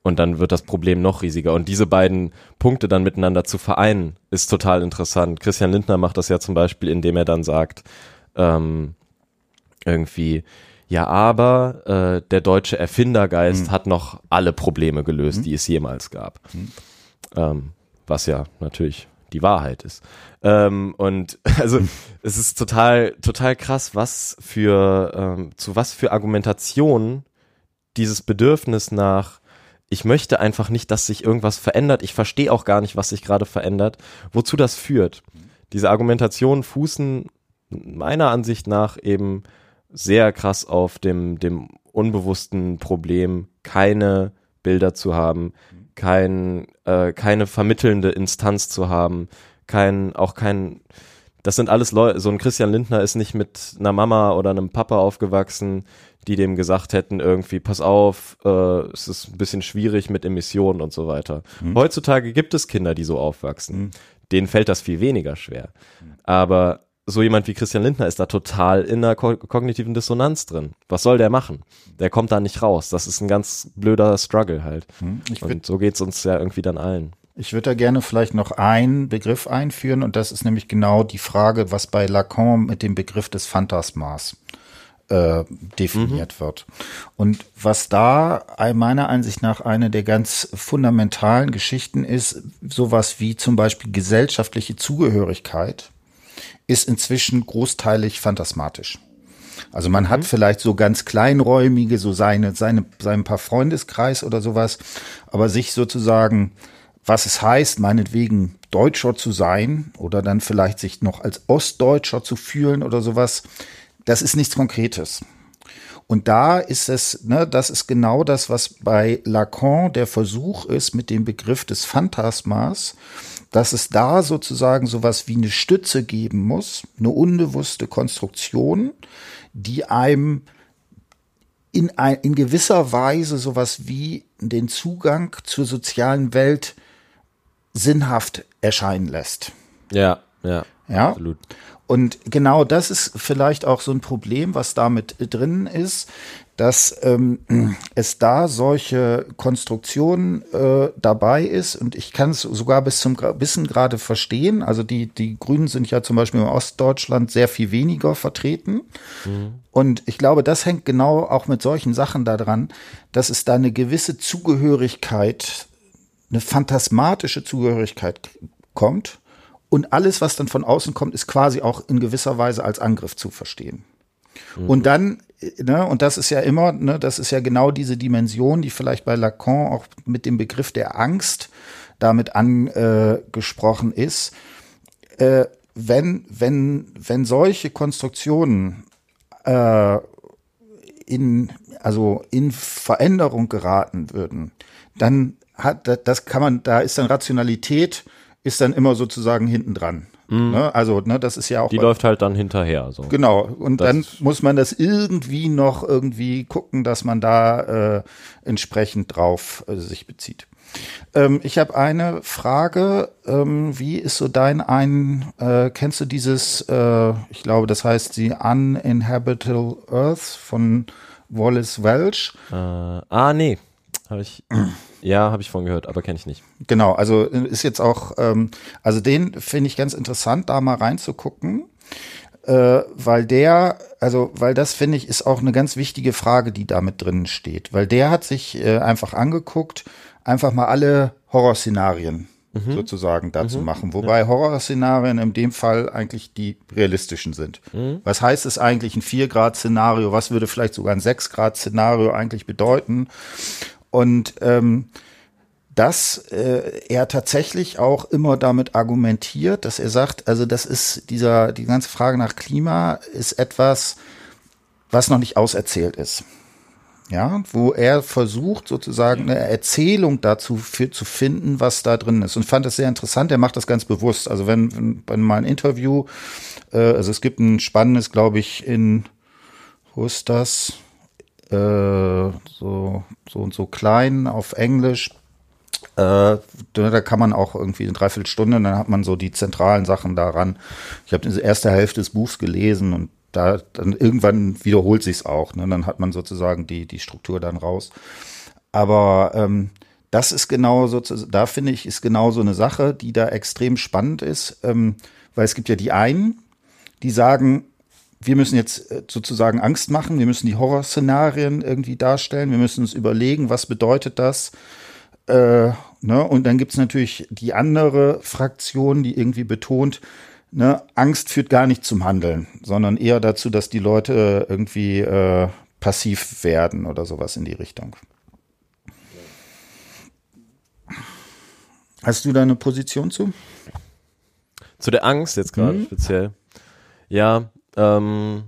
Und dann wird das Problem noch riesiger. Und diese beiden Punkte dann miteinander zu vereinen, ist total interessant. Christian Lindner macht das ja zum Beispiel, indem er dann sagt, ähm, irgendwie, ja, aber äh, der deutsche Erfindergeist mhm. hat noch alle Probleme gelöst, mhm. die es jemals gab. Mhm. Ähm, was ja natürlich die Wahrheit ist. Ähm, und also es ist total, total krass, was für, ähm, zu was für Argumentationen dieses Bedürfnis nach, ich möchte einfach nicht, dass sich irgendwas verändert, ich verstehe auch gar nicht, was sich gerade verändert, wozu das führt. Diese Argumentationen fußen meiner Ansicht nach eben sehr krass auf dem, dem unbewussten Problem, keine Bilder zu haben, kein, äh, keine vermittelnde Instanz zu haben, kein, auch kein, das sind alles Leute, so ein Christian Lindner ist nicht mit einer Mama oder einem Papa aufgewachsen, die dem gesagt hätten, irgendwie, pass auf, äh, es ist ein bisschen schwierig mit Emissionen und so weiter. Mhm. Heutzutage gibt es Kinder, die so aufwachsen. Mhm. Denen fällt das viel weniger schwer. Aber so jemand wie Christian Lindner ist da total in einer ko kognitiven Dissonanz drin. Was soll der machen? Der kommt da nicht raus. Das ist ein ganz blöder Struggle halt. Hm, und so geht's uns ja irgendwie dann allen. Ich würde da gerne vielleicht noch einen Begriff einführen und das ist nämlich genau die Frage, was bei Lacan mit dem Begriff des Phantasmas äh, definiert mhm. wird. Und was da meiner Ansicht nach eine der ganz fundamentalen Geschichten ist, sowas wie zum Beispiel gesellschaftliche Zugehörigkeit ist inzwischen großteilig phantasmatisch. Also man mhm. hat vielleicht so ganz kleinräumige, so seine, seine, sein paar Freundeskreis oder sowas, aber sich sozusagen, was es heißt, meinetwegen Deutscher zu sein oder dann vielleicht sich noch als Ostdeutscher zu fühlen oder sowas, das ist nichts Konkretes. Und da ist es, ne, das ist genau das, was bei Lacan der Versuch ist mit dem Begriff des Phantasmas, dass es da sozusagen sowas wie eine Stütze geben muss, eine unbewusste Konstruktion, die einem in, ein, in gewisser Weise sowas wie den Zugang zur sozialen Welt sinnhaft erscheinen lässt. Ja, ja, ja. absolut. Und genau das ist vielleicht auch so ein Problem, was damit drin ist, dass ähm, es da solche Konstruktionen äh, dabei ist und ich kann es sogar bis zum bisschen gerade verstehen. Also die, die Grünen sind ja zum Beispiel in Ostdeutschland sehr viel weniger vertreten. Mhm. Und ich glaube, das hängt genau auch mit solchen Sachen daran, dass es da eine gewisse Zugehörigkeit, eine phantasmatische Zugehörigkeit kommt. Und alles, was dann von außen kommt, ist quasi auch in gewisser Weise als Angriff zu verstehen. Mhm. Und dann ne, und das ist ja immer, ne, das ist ja genau diese Dimension, die vielleicht bei Lacan auch mit dem Begriff der Angst damit angesprochen ist. Äh, wenn, wenn, wenn solche Konstruktionen äh, in, also in Veränderung geraten würden, dann hat das kann man, da ist dann Rationalität, ist dann immer sozusagen hinten dran. Mhm. Ne? Also, ne, das ist ja auch. Die läuft halt dann hinterher. So. Genau. Und das dann muss man das irgendwie noch irgendwie gucken, dass man da äh, entsprechend drauf äh, sich bezieht. Ähm, ich habe eine Frage. Ähm, wie ist so dein ein? Äh, kennst du dieses? Äh, ich glaube, das heißt die Uninhabitable Earth von Wallace Welch. Äh, ah, nee, habe ich. Ja, habe ich von gehört, aber kenne ich nicht. Genau, also ist jetzt auch, ähm, also den finde ich ganz interessant, da mal reinzugucken, äh, weil der, also weil das finde ich ist auch eine ganz wichtige Frage, die da mit drin steht, weil der hat sich äh, einfach angeguckt, einfach mal alle Horrorszenarien mhm. sozusagen dazu mhm. machen, wobei ja. Horrorszenarien in dem Fall eigentlich die realistischen sind. Mhm. Was heißt es eigentlich ein 4-Grad-Szenario? Was würde vielleicht sogar ein 6-Grad-Szenario eigentlich bedeuten? Und ähm, dass äh, er tatsächlich auch immer damit argumentiert, dass er sagt, also das ist dieser, die ganze Frage nach Klima ist etwas, was noch nicht auserzählt ist. Ja, wo er versucht sozusagen eine Erzählung dazu für, zu finden, was da drin ist. Und fand das sehr interessant. Er macht das ganz bewusst. Also wenn, wenn, wenn mal ein Interview, äh, also es gibt ein spannendes, glaube ich, in, wo ist das? Äh, so, so und so klein auf Englisch. Äh, da kann man auch irgendwie eine Dreiviertelstunde, dann hat man so die zentralen Sachen daran. Ich habe die erste Hälfte des Buchs gelesen und da dann irgendwann wiederholt sich's auch. Ne? Dann hat man sozusagen die die Struktur dann raus. Aber ähm, das ist genau so, da finde ich, ist genau so eine Sache, die da extrem spannend ist, ähm, weil es gibt ja die einen, die sagen, wir müssen jetzt äh, sozusagen Angst machen, wir müssen die Horrorszenarien irgendwie darstellen, wir müssen uns überlegen, was bedeutet das. Äh, ne? Und dann gibt's natürlich die andere Fraktion, die irgendwie betont, ne, Angst führt gar nicht zum Handeln, sondern eher dazu, dass die Leute irgendwie äh, passiv werden oder sowas in die Richtung. Hast du da eine Position zu? Zu der Angst jetzt gerade mhm. speziell. Ja, ähm,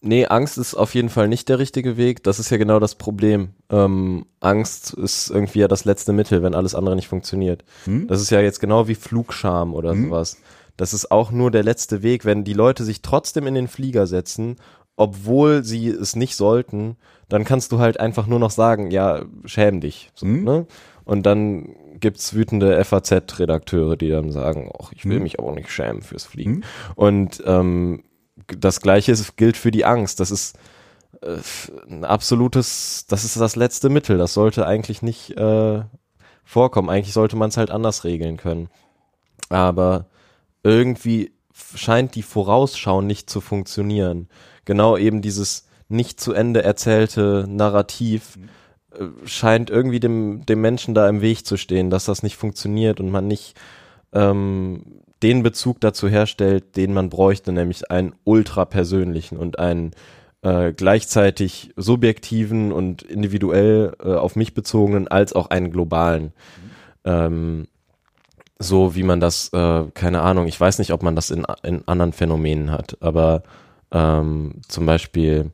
nee, Angst ist auf jeden Fall nicht der richtige Weg. Das ist ja genau das Problem. Ähm, Angst ist irgendwie ja das letzte Mittel, wenn alles andere nicht funktioniert. Hm? Das ist ja jetzt genau wie Flugscham oder hm? sowas. Das ist auch nur der letzte Weg, wenn die Leute sich trotzdem in den Flieger setzen, obwohl sie es nicht sollten, dann kannst du halt einfach nur noch sagen, ja, schäm dich. So, hm? ne? Und dann gibt's wütende FAZ-Redakteure, die dann sagen, ach, ich will hm. mich aber nicht schämen fürs Fliegen. Hm. Und ähm, das Gleiche gilt für die Angst. Das ist äh, ein absolutes, das ist das letzte Mittel. Das sollte eigentlich nicht äh, vorkommen. Eigentlich sollte man es halt anders regeln können. Aber irgendwie scheint die Vorausschau nicht zu funktionieren. Genau eben dieses nicht zu Ende erzählte Narrativ. Mhm scheint irgendwie dem, dem Menschen da im Weg zu stehen, dass das nicht funktioniert und man nicht ähm, den Bezug dazu herstellt, den man bräuchte, nämlich einen ultra persönlichen und einen äh, gleichzeitig subjektiven und individuell äh, auf mich bezogenen als auch einen globalen. Mhm. Ähm, so wie man das, äh, keine Ahnung, ich weiß nicht, ob man das in, in anderen Phänomenen hat, aber ähm, zum Beispiel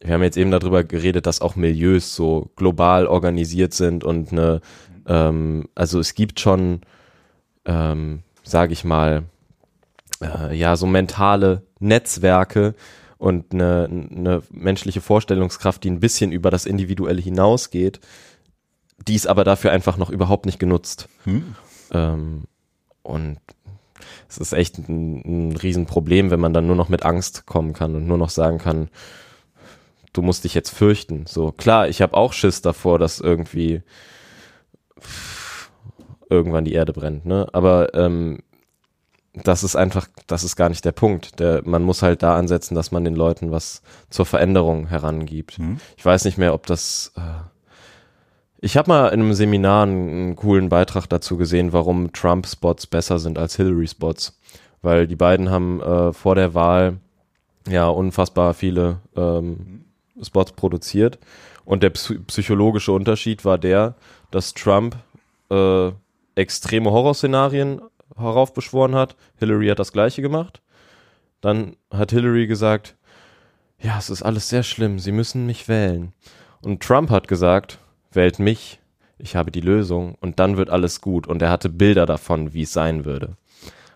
wir haben jetzt eben darüber geredet, dass auch Milieus so global organisiert sind und eine, ähm, also es gibt schon, ähm, sage ich mal, äh, ja, so mentale Netzwerke und eine, eine menschliche Vorstellungskraft, die ein bisschen über das Individuelle hinausgeht, die ist aber dafür einfach noch überhaupt nicht genutzt. Hm. Ähm, und es ist echt ein, ein Riesenproblem, wenn man dann nur noch mit Angst kommen kann und nur noch sagen kann, du musst dich jetzt fürchten. So, klar, ich habe auch Schiss davor, dass irgendwie irgendwann die Erde brennt, ne? Aber ähm, das ist einfach, das ist gar nicht der Punkt. Der, man muss halt da ansetzen, dass man den Leuten was zur Veränderung herangibt. Mhm. Ich weiß nicht mehr, ob das. Äh, ich habe mal in einem Seminar einen, coolen Beitrag dazu gesehen, warum Trump-Spots besser sind als Hillary-Spots. Weil die beiden haben äh, vor der Wahl ja unfassbar viele ähm, Spots produziert. Und der psychologische Unterschied war der, dass Trump äh, extreme Horrorszenarien heraufbeschworen hat. Hillary hat das gleiche gemacht. Dann hat Hillary gesagt, ja, es ist alles sehr schlimm, Sie müssen mich wählen. Und Trump hat gesagt, wählt mich, ich habe die Lösung und dann wird alles gut. Und er hatte Bilder davon, wie es sein würde.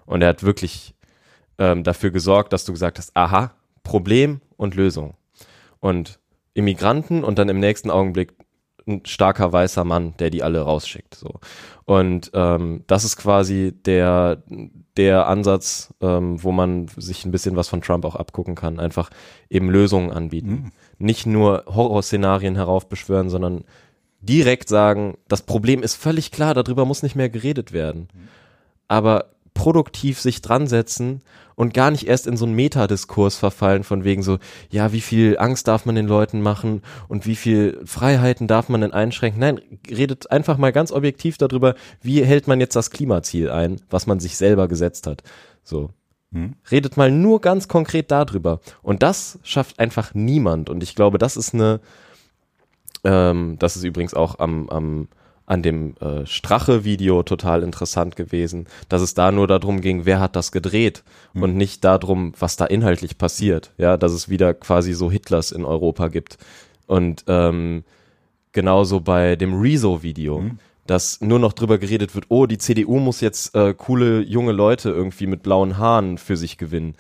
Und er hat wirklich ähm, dafür gesorgt, dass du gesagt hast, aha, Problem und Lösung. Und Immigranten und dann im nächsten Augenblick ein starker weißer Mann, der die alle rausschickt. So. Und ähm, das ist quasi der, der Ansatz, ähm, wo man sich ein bisschen was von Trump auch abgucken kann. Einfach eben Lösungen anbieten. Mhm. Nicht nur Horrorszenarien heraufbeschwören, sondern direkt sagen, das Problem ist völlig klar, darüber muss nicht mehr geredet werden. Aber produktiv sich dran setzen und gar nicht erst in so einen Metadiskurs verfallen von wegen so, ja, wie viel Angst darf man den Leuten machen und wie viel Freiheiten darf man denn einschränken? Nein, redet einfach mal ganz objektiv darüber, wie hält man jetzt das Klimaziel ein, was man sich selber gesetzt hat. So. Hm. Redet mal nur ganz konkret darüber. Und das schafft einfach niemand. Und ich glaube, das ist eine, ähm, das ist übrigens auch am, am an dem äh, Strache-Video total interessant gewesen, dass es da nur darum ging, wer hat das gedreht mhm. und nicht darum, was da inhaltlich passiert. Ja, dass es wieder quasi so Hitlers in Europa gibt. Und ähm, genauso bei dem Rezo-Video. Mhm dass nur noch drüber geredet wird, oh, die CDU muss jetzt äh, coole junge Leute irgendwie mit blauen Haaren für sich gewinnen.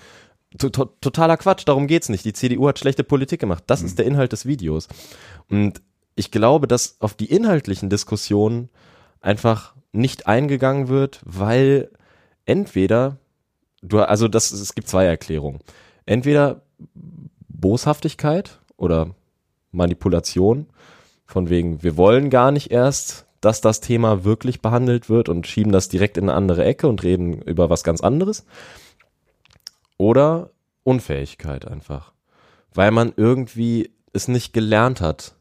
Totaler Quatsch, darum geht's nicht. Die CDU hat schlechte Politik gemacht. Das mhm. ist der Inhalt des Videos. Und ich glaube, dass auf die inhaltlichen Diskussionen einfach nicht eingegangen wird, weil entweder du, also das, es gibt zwei Erklärungen. Entweder Boshaftigkeit oder Manipulation, von wegen, wir wollen gar nicht erst, dass das Thema wirklich behandelt wird und schieben das direkt in eine andere Ecke und reden über was ganz anderes. Oder Unfähigkeit einfach. Weil man irgendwie es nicht gelernt hat,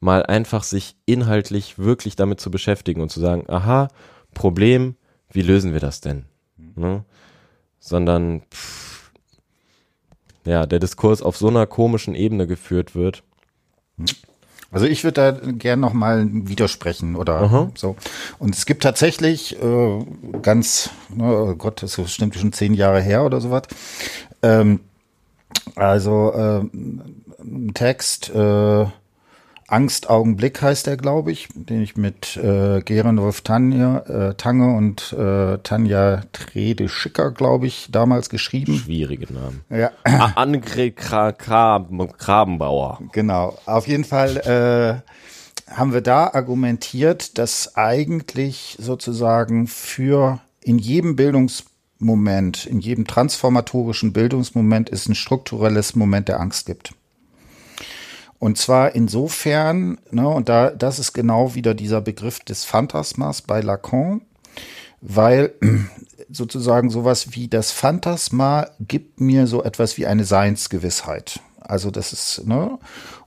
mal einfach sich inhaltlich wirklich damit zu beschäftigen und zu sagen, aha, Problem, wie lösen wir das denn? Ne? Sondern pff, ja, der Diskurs auf so einer komischen Ebene geführt wird. Also ich würde da gern noch mal widersprechen oder Aha. so. Und es gibt tatsächlich äh, ganz, oh Gott, das ist bestimmt schon zehn Jahre her oder sowas. Ähm, also äh, ein Text, äh, Angstaugenblick heißt der, glaube ich, den ich mit äh, Gerendolf Tanja, äh, Tange und äh, Tanja Trede Schicker, glaube ich, damals geschrieben. Schwierige Namen. Ja. Annegret Krabenbauer. Genau. Auf jeden Fall äh, haben wir da argumentiert, dass eigentlich sozusagen für in jedem Bildungsmoment, in jedem transformatorischen Bildungsmoment es ein strukturelles Moment der Angst gibt. Und zwar insofern, ne, und da, das ist genau wieder dieser Begriff des Phantasmas bei Lacan, weil sozusagen sowas wie das Phantasma gibt mir so etwas wie eine Seinsgewissheit. Also das ist, ne?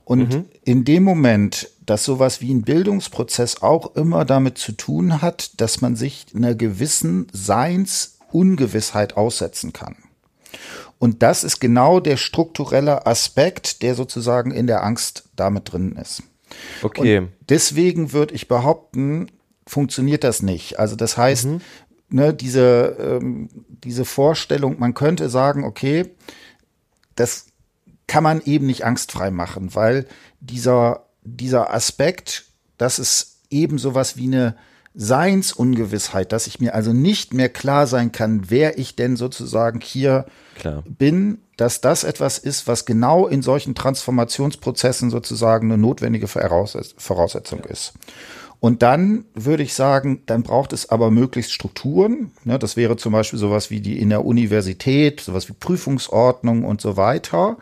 Und mhm. in dem Moment, dass sowas wie ein Bildungsprozess auch immer damit zu tun hat, dass man sich einer gewissen Seinsungewissheit aussetzen kann. Und das ist genau der strukturelle Aspekt, der sozusagen in der Angst damit drin ist. Okay. Und deswegen würde ich behaupten, funktioniert das nicht. Also das heißt, mhm. ne, diese, ähm, diese Vorstellung, man könnte sagen, okay, das kann man eben nicht angstfrei machen, weil dieser, dieser Aspekt, das ist eben sowas wie eine Seinsungewissheit, dass ich mir also nicht mehr klar sein kann, wer ich denn sozusagen hier klar. bin, dass das etwas ist, was genau in solchen Transformationsprozessen sozusagen eine notwendige Voraussetzung ja. ist. Und dann würde ich sagen, dann braucht es aber möglichst Strukturen. Ne, das wäre zum Beispiel sowas wie die in der Universität, sowas wie Prüfungsordnung und so weiter,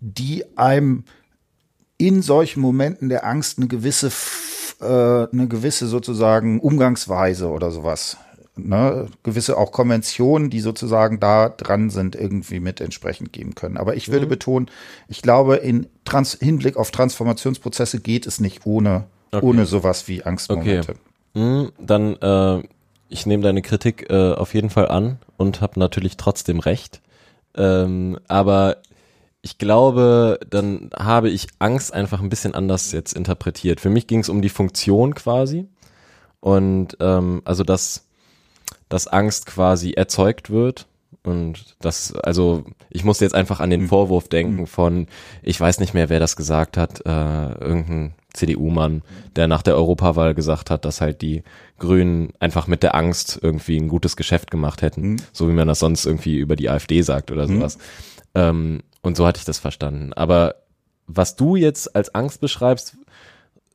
die einem in solchen Momenten der Angst eine gewisse, äh, eine gewisse sozusagen Umgangsweise oder sowas ne, gewisse auch Konventionen, die sozusagen da dran sind, irgendwie mit entsprechend geben können. Aber ich würde mhm. betonen, ich glaube, in Trans Hinblick auf Transformationsprozesse geht es nicht ohne, okay. ohne sowas wie Angstmomente. Okay. Mhm, dann, äh, ich nehme deine Kritik äh, auf jeden Fall an und habe natürlich trotzdem recht. Ähm, aber ich glaube, dann habe ich Angst einfach ein bisschen anders jetzt interpretiert. Für mich ging es um die Funktion quasi. Und ähm, also das dass Angst quasi erzeugt wird. Und das, also ich musste jetzt einfach an den hm. Vorwurf denken hm. von, ich weiß nicht mehr, wer das gesagt hat, äh, irgendein CDU-Mann, der nach der Europawahl gesagt hat, dass halt die Grünen einfach mit der Angst irgendwie ein gutes Geschäft gemacht hätten, mhm. so wie man das sonst irgendwie über die AfD sagt oder sowas. Mhm. Ähm, und so hatte ich das verstanden. Aber was du jetzt als Angst beschreibst,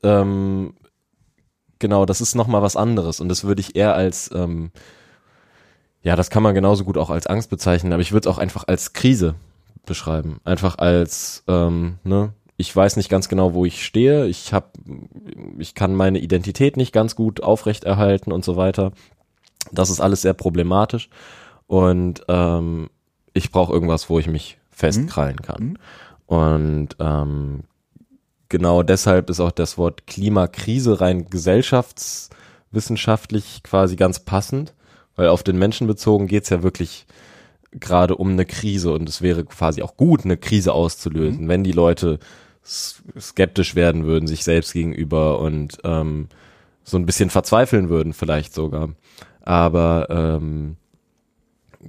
ähm, genau, das ist nochmal was anderes und das würde ich eher als ähm, ja, das kann man genauso gut auch als Angst bezeichnen, aber ich würde es auch einfach als Krise beschreiben. Einfach als, ähm, ne, ich weiß nicht ganz genau, wo ich stehe, ich habe, ich kann meine Identität nicht ganz gut aufrechterhalten und so weiter. Das ist alles sehr problematisch und ähm, ich brauche irgendwas, wo ich mich festkrallen kann. Mhm. Und ähm, genau deshalb ist auch das Wort Klimakrise rein gesellschaftswissenschaftlich quasi ganz passend, weil auf den Menschen bezogen geht's ja wirklich gerade um eine Krise und es wäre quasi auch gut, eine Krise auszulösen, mhm. wenn die Leute skeptisch werden würden, sich selbst gegenüber und ähm, so ein bisschen verzweifeln würden, vielleicht sogar. Aber ähm,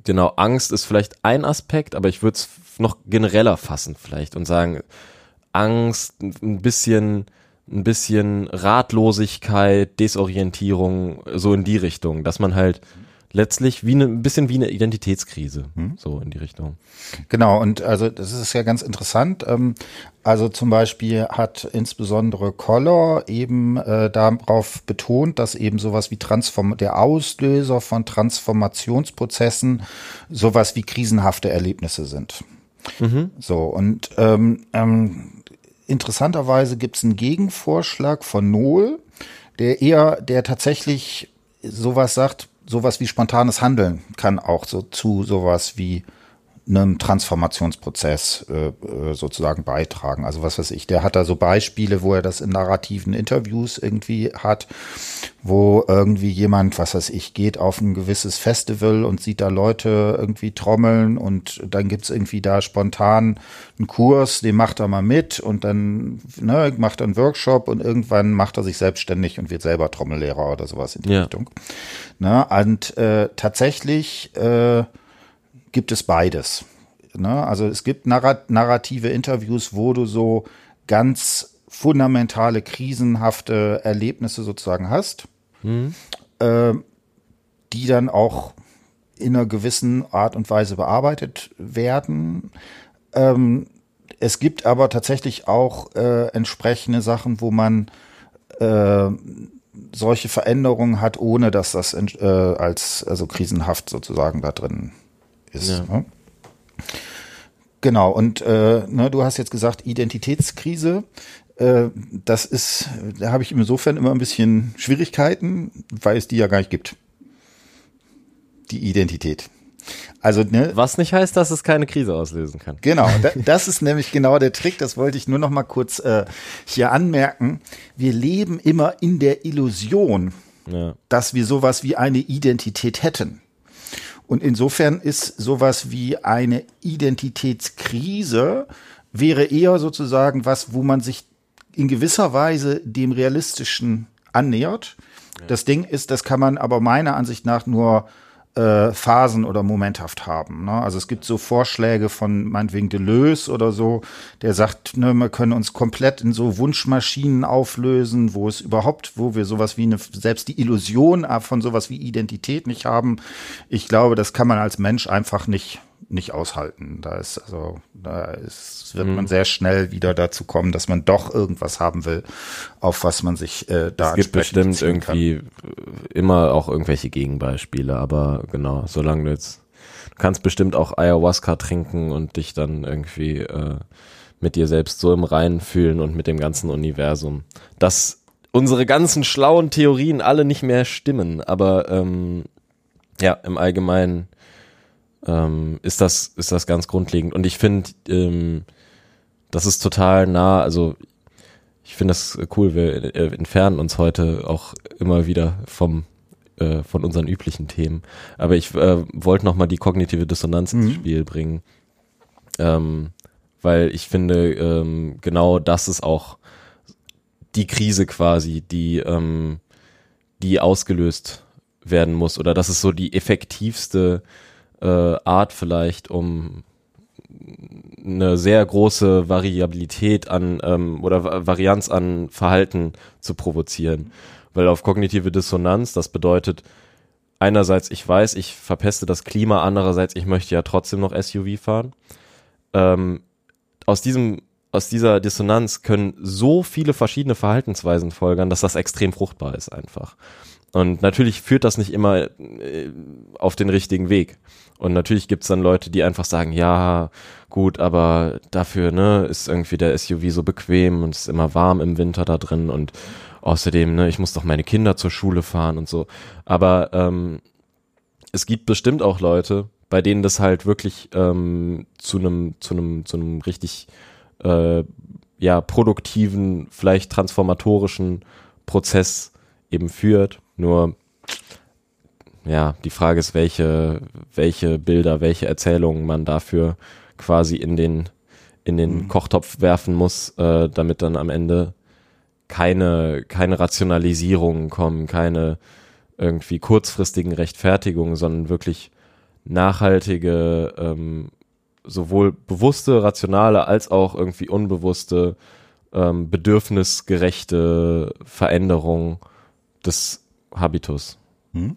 genau, Angst ist vielleicht ein Aspekt, aber ich würde es noch genereller fassen vielleicht und sagen, Angst, ein bisschen ein bisschen Ratlosigkeit, Desorientierung, so in die Richtung, dass man halt letztlich wie eine, ein bisschen wie eine Identitätskrise, hm? so in die Richtung. Genau, und also das ist ja ganz interessant. Ähm, also zum Beispiel hat insbesondere Collor eben äh, darauf betont, dass eben sowas wie Transform der Auslöser von Transformationsprozessen sowas wie krisenhafte Erlebnisse sind. Mhm. So, und ähm, ähm, interessanterweise gibt es einen Gegenvorschlag von Nohl, der eher, der tatsächlich sowas sagt, sowas wie spontanes Handeln kann auch so zu sowas wie einem Transformationsprozess äh, äh, sozusagen beitragen. Also was weiß ich, der hat da so Beispiele, wo er das in narrativen Interviews irgendwie hat, wo irgendwie jemand, was weiß ich, geht auf ein gewisses Festival und sieht da Leute irgendwie trommeln und dann gibt's irgendwie da spontan einen Kurs, den macht er mal mit und dann ne, macht er einen Workshop und irgendwann macht er sich selbstständig und wird selber Trommellehrer oder sowas in die ja. Richtung. Ne, und äh, tatsächlich äh, gibt es beides. Ne? Also es gibt narrative Interviews, wo du so ganz fundamentale, krisenhafte Erlebnisse sozusagen hast, mhm. äh, die dann auch in einer gewissen Art und Weise bearbeitet werden. Ähm, es gibt aber tatsächlich auch äh, entsprechende Sachen, wo man äh, solche Veränderungen hat, ohne dass das äh, als also krisenhaft sozusagen da drin ist. Ja. Ne? Genau, und äh, ne, du hast jetzt gesagt, Identitätskrise. Äh, das ist, da habe ich insofern immer ein bisschen Schwierigkeiten, weil es die ja gar nicht gibt. Die Identität. Also, ne, Was nicht heißt, dass es keine Krise auslösen kann. Genau, da, das ist nämlich genau der Trick, das wollte ich nur noch mal kurz äh, hier anmerken. Wir leben immer in der Illusion, ja. dass wir sowas wie eine Identität hätten. Und insofern ist sowas wie eine Identitätskrise wäre eher sozusagen was, wo man sich in gewisser Weise dem Realistischen annähert. Ja. Das Ding ist, das kann man aber meiner Ansicht nach nur äh, Phasen oder momenthaft haben. Ne? Also es gibt so Vorschläge von meinetwegen Deleuze oder so, der sagt, ne, wir können uns komplett in so Wunschmaschinen auflösen, wo es überhaupt, wo wir sowas wie eine, selbst die Illusion von sowas wie Identität nicht haben. Ich glaube, das kann man als Mensch einfach nicht nicht aushalten. Da ist also, da ist, wird mhm. man sehr schnell wieder dazu kommen, dass man doch irgendwas haben will, auf was man sich äh, da Es gibt bestimmt irgendwie kann. immer auch irgendwelche Gegenbeispiele, aber genau, solange du jetzt du kannst bestimmt auch Ayahuasca trinken und dich dann irgendwie äh, mit dir selbst so im Reinen fühlen und mit dem ganzen Universum. Dass unsere ganzen schlauen Theorien alle nicht mehr stimmen, aber ähm, ja, im Allgemeinen ähm, ist das ist das ganz grundlegend. Und ich finde, ähm, das ist total nah. Also ich finde das cool. Wir äh, entfernen uns heute auch immer wieder vom äh, von unseren üblichen Themen. Aber ich äh, wollte noch mal die kognitive Dissonanz mhm. ins Spiel bringen, ähm, weil ich finde ähm, genau das ist auch die Krise quasi, die ähm, die ausgelöst werden muss oder das ist so die effektivste äh, Art vielleicht, um eine sehr große Variabilität an ähm, oder Varianz an Verhalten zu provozieren. Weil auf kognitive Dissonanz, das bedeutet, einerseits ich weiß, ich verpeste das Klima, andererseits ich möchte ja trotzdem noch SUV fahren. Ähm, aus diesem aus dieser Dissonanz können so viele verschiedene Verhaltensweisen folgern, dass das extrem fruchtbar ist einfach. Und natürlich führt das nicht immer äh, auf den richtigen Weg. Und natürlich gibt's dann Leute, die einfach sagen, ja, gut, aber dafür ne, ist irgendwie der SUV so bequem und es ist immer warm im Winter da drin und außerdem, ne, ich muss doch meine Kinder zur Schule fahren und so. Aber ähm, es gibt bestimmt auch Leute, bei denen das halt wirklich ähm, zu einem zu einem zu einem richtig äh, ja produktiven, vielleicht transformatorischen Prozess eben führt nur, ja, die Frage ist, welche, welche Bilder, welche Erzählungen man dafür quasi in den, in den mhm. Kochtopf werfen muss, äh, damit dann am Ende keine, keine Rationalisierungen kommen, keine irgendwie kurzfristigen Rechtfertigungen, sondern wirklich nachhaltige, ähm, sowohl bewusste, rationale als auch irgendwie unbewusste, ähm, bedürfnisgerechte Veränderung des Habitus. Hm?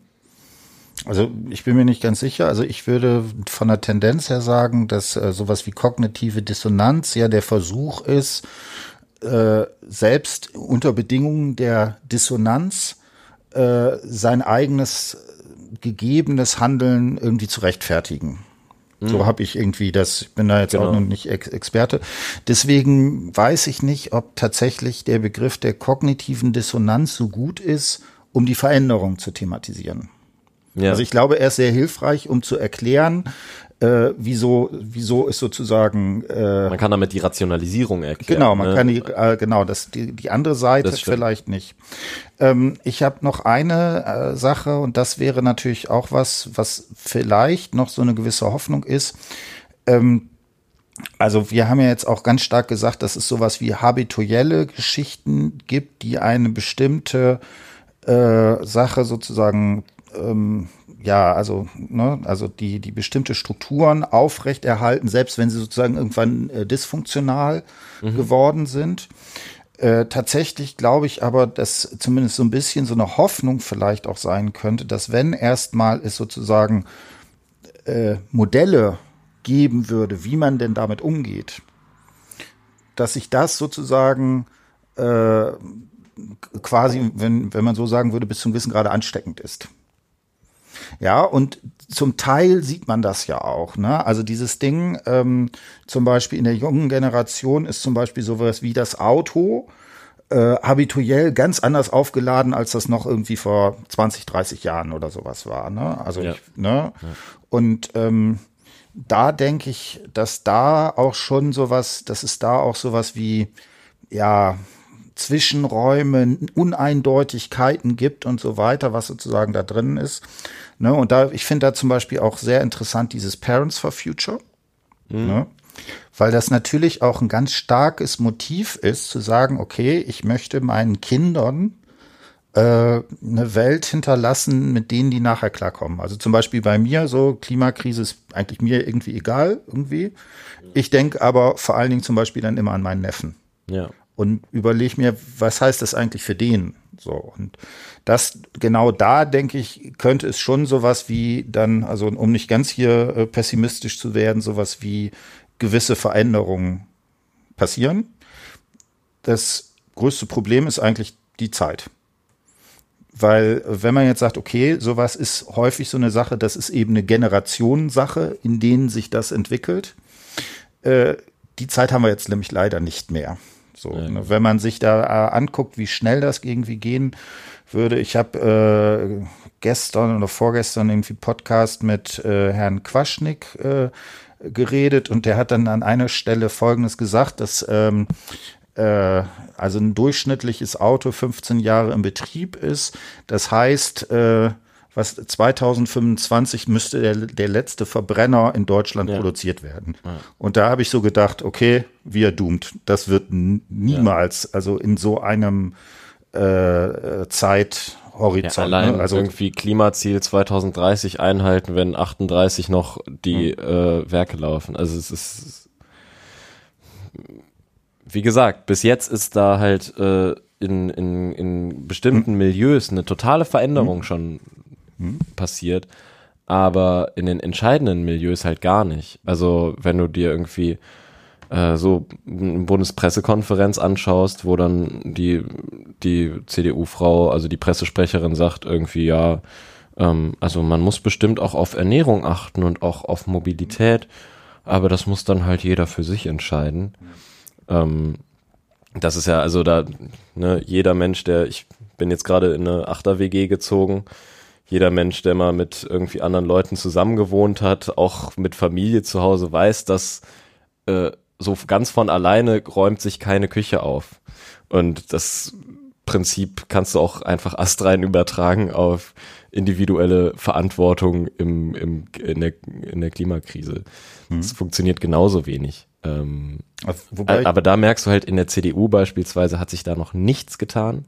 Also ich bin mir nicht ganz sicher. Also ich würde von der Tendenz her sagen, dass äh, sowas wie kognitive Dissonanz ja der Versuch ist, äh, selbst unter Bedingungen der Dissonanz äh, sein eigenes gegebenes Handeln irgendwie zu rechtfertigen. So hm. habe ich irgendwie das, ich bin da jetzt genau. auch noch nicht Ex Experte. Deswegen weiß ich nicht, ob tatsächlich der Begriff der kognitiven Dissonanz so gut ist, um die Veränderung zu thematisieren. Ja. Also ich glaube, er ist sehr hilfreich, um zu erklären, äh, wieso, wieso ist sozusagen. Äh, man kann damit die Rationalisierung erklären. Genau, man ne? kann die, äh, genau, das die, die andere Seite vielleicht nicht. Ähm, ich habe noch eine äh, Sache und das wäre natürlich auch was, was vielleicht noch so eine gewisse Hoffnung ist. Ähm, also wir haben ja jetzt auch ganz stark gesagt, dass es sowas wie habituelle Geschichten gibt, die eine bestimmte äh, Sache sozusagen ähm, ja, also, ne, also die, die bestimmte Strukturen aufrechterhalten, selbst wenn sie sozusagen irgendwann äh, dysfunktional mhm. geworden sind. Äh, tatsächlich glaube ich aber, dass zumindest so ein bisschen so eine Hoffnung vielleicht auch sein könnte, dass wenn erstmal es sozusagen äh, Modelle geben würde, wie man denn damit umgeht, dass sich das sozusagen äh, quasi, wenn, wenn man so sagen würde, bis zum gewissen Grade ansteckend ist. Ja, und zum Teil sieht man das ja auch. Ne? Also dieses Ding, ähm, zum Beispiel in der jungen Generation ist zum Beispiel sowas wie das Auto äh, habituell ganz anders aufgeladen, als das noch irgendwie vor 20, 30 Jahren oder sowas war. Ne? Also ja. ich, ne? Ja. Und ähm, da denke ich, dass da auch schon sowas, dass es da auch sowas wie, ja, Zwischenräume, Uneindeutigkeiten gibt und so weiter, was sozusagen da drin ist. Ne? Und da, ich finde da zum Beispiel auch sehr interessant dieses Parents for Future. Mhm. Ne? Weil das natürlich auch ein ganz starkes Motiv ist, zu sagen, okay, ich möchte meinen Kindern äh, eine Welt hinterlassen, mit denen die nachher klarkommen. Also zum Beispiel bei mir so, Klimakrise ist eigentlich mir irgendwie egal, irgendwie. Ich denke aber vor allen Dingen zum Beispiel dann immer an meinen Neffen. Ja. Und überlege mir, was heißt das eigentlich für den? So. Und das, genau da, denke ich, könnte es schon sowas wie dann, also um nicht ganz hier äh, pessimistisch zu werden, sowas wie gewisse Veränderungen passieren. Das größte Problem ist eigentlich die Zeit. Weil wenn man jetzt sagt, okay, sowas ist häufig so eine Sache, das ist eben eine Generationensache, in denen sich das entwickelt. Äh, die Zeit haben wir jetzt nämlich leider nicht mehr. So, ja. ne, wenn man sich da äh, anguckt, wie schnell das irgendwie gehen würde. Ich habe äh, gestern oder vorgestern irgendwie Podcast mit äh, Herrn Quaschnik äh, geredet und der hat dann an einer Stelle Folgendes gesagt, dass ähm, äh, also ein durchschnittliches Auto 15 Jahre im Betrieb ist. Das heißt, äh, was 2025 müsste der, der letzte Verbrenner in Deutschland ja. produziert werden. Ja. Und da habe ich so gedacht, okay, wir doomed. Das wird niemals, ja. also in so einem äh, Zeithorizont. Ja, allein ne? also irgendwie Klimaziel 2030 einhalten, wenn 38 noch die mhm. äh, Werke laufen. Also es ist wie gesagt, bis jetzt ist da halt äh, in, in, in bestimmten mhm. Milieus eine totale Veränderung mhm. schon mhm. passiert, aber in den entscheidenden Milieus halt gar nicht. Also wenn du dir irgendwie äh, so eine Bundespressekonferenz anschaust, wo dann die, die CDU-Frau, also die Pressesprecherin sagt irgendwie, ja, ähm, also man muss bestimmt auch auf Ernährung achten und auch auf Mobilität, aber das muss dann halt jeder für sich entscheiden. Ähm, das ist ja, also da, ne, jeder Mensch, der, ich bin jetzt gerade in eine Achter-WG gezogen, jeder Mensch, der mal mit irgendwie anderen Leuten zusammengewohnt hat, auch mit Familie zu Hause, weiß, dass äh, so ganz von alleine räumt sich keine Küche auf. Und das Prinzip kannst du auch einfach astrein übertragen auf individuelle Verantwortung im, im, in, der, in der Klimakrise. Mhm. Das funktioniert genauso wenig. Ähm, Wobei aber da merkst du halt in der CDU beispielsweise hat sich da noch nichts getan,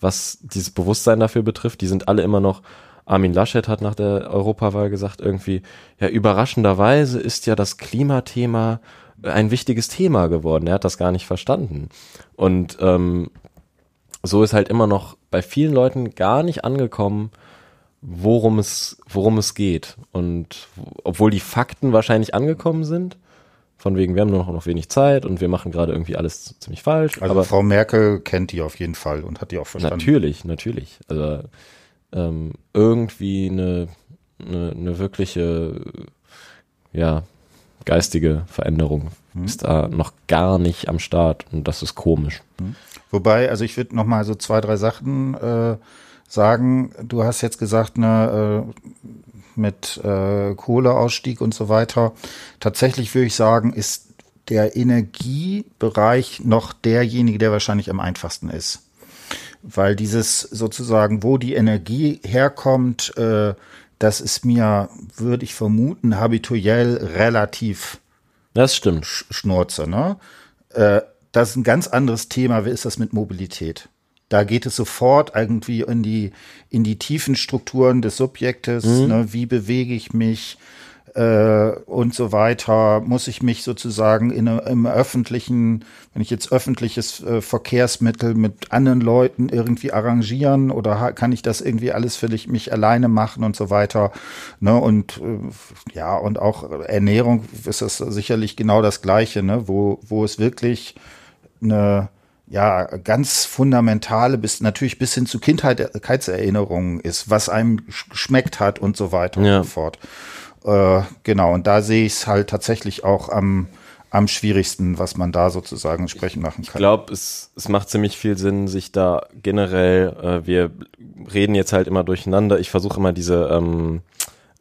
was dieses Bewusstsein dafür betrifft. Die sind alle immer noch, Armin Laschet hat nach der Europawahl gesagt irgendwie, ja überraschenderweise ist ja das Klimathema ein wichtiges Thema geworden. Er hat das gar nicht verstanden. Und ähm, so ist halt immer noch bei vielen Leuten gar nicht angekommen, worum es, worum es geht. Und obwohl die Fakten wahrscheinlich angekommen sind, von wegen, wir haben nur noch wenig Zeit und wir machen gerade irgendwie alles ziemlich falsch. Also aber Frau Merkel kennt die auf jeden Fall und hat die auch verstanden. Natürlich, natürlich. Also ähm, irgendwie eine, eine, eine wirkliche, ja, geistige Veränderung hm. ist da noch gar nicht am Start und das ist komisch. Hm. Wobei, also ich würde noch mal so zwei, drei Sachen äh, sagen. Du hast jetzt gesagt, ne, äh, mit äh, Kohleausstieg und so weiter. Tatsächlich würde ich sagen, ist der Energiebereich noch derjenige, der wahrscheinlich am einfachsten ist. Weil dieses sozusagen, wo die Energie herkommt, äh, das ist mir, würde ich vermuten, habituell relativ das stimmt. Sch Schnurze. Ne? Äh, das ist ein ganz anderes Thema. Wie ist das mit Mobilität? Da geht es sofort irgendwie in die, in die tiefen Strukturen des Subjektes. Mhm. Ne? Wie bewege ich mich? Äh, und so weiter, muss ich mich sozusagen in, im öffentlichen, wenn ich jetzt öffentliches äh, Verkehrsmittel mit anderen Leuten irgendwie arrangieren oder kann ich das irgendwie alles für mich alleine machen und so weiter. Ne? Und äh, ja, und auch Ernährung ist das sicherlich genau das Gleiche, ne? wo, wo es wirklich eine ja, ganz fundamentale, bis natürlich bis hin zu Kindheitserinnerungen ist, was einem geschmeckt hat und so weiter ja. und so fort. Äh, genau, und da sehe ich es halt tatsächlich auch am, am schwierigsten, was man da sozusagen entsprechend machen kann. Ich glaube, es, es macht ziemlich viel Sinn, sich da generell, äh, wir reden jetzt halt immer durcheinander, ich versuche immer diese, ähm,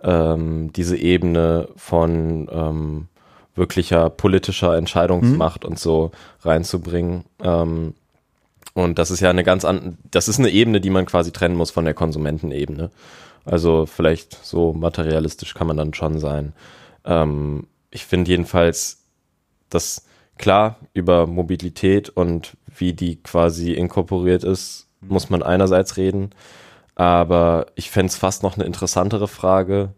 ähm, diese Ebene von ähm, wirklicher politischer Entscheidungsmacht mhm. und so reinzubringen. Ähm, und das ist ja eine ganz an, das ist eine Ebene, die man quasi trennen muss von der Konsumentenebene. Also vielleicht so materialistisch kann man dann schon sein. Ähm, ich finde jedenfalls, dass klar über Mobilität und wie die quasi inkorporiert ist, muss man einerseits reden. Aber ich fände es fast noch eine interessantere Frage,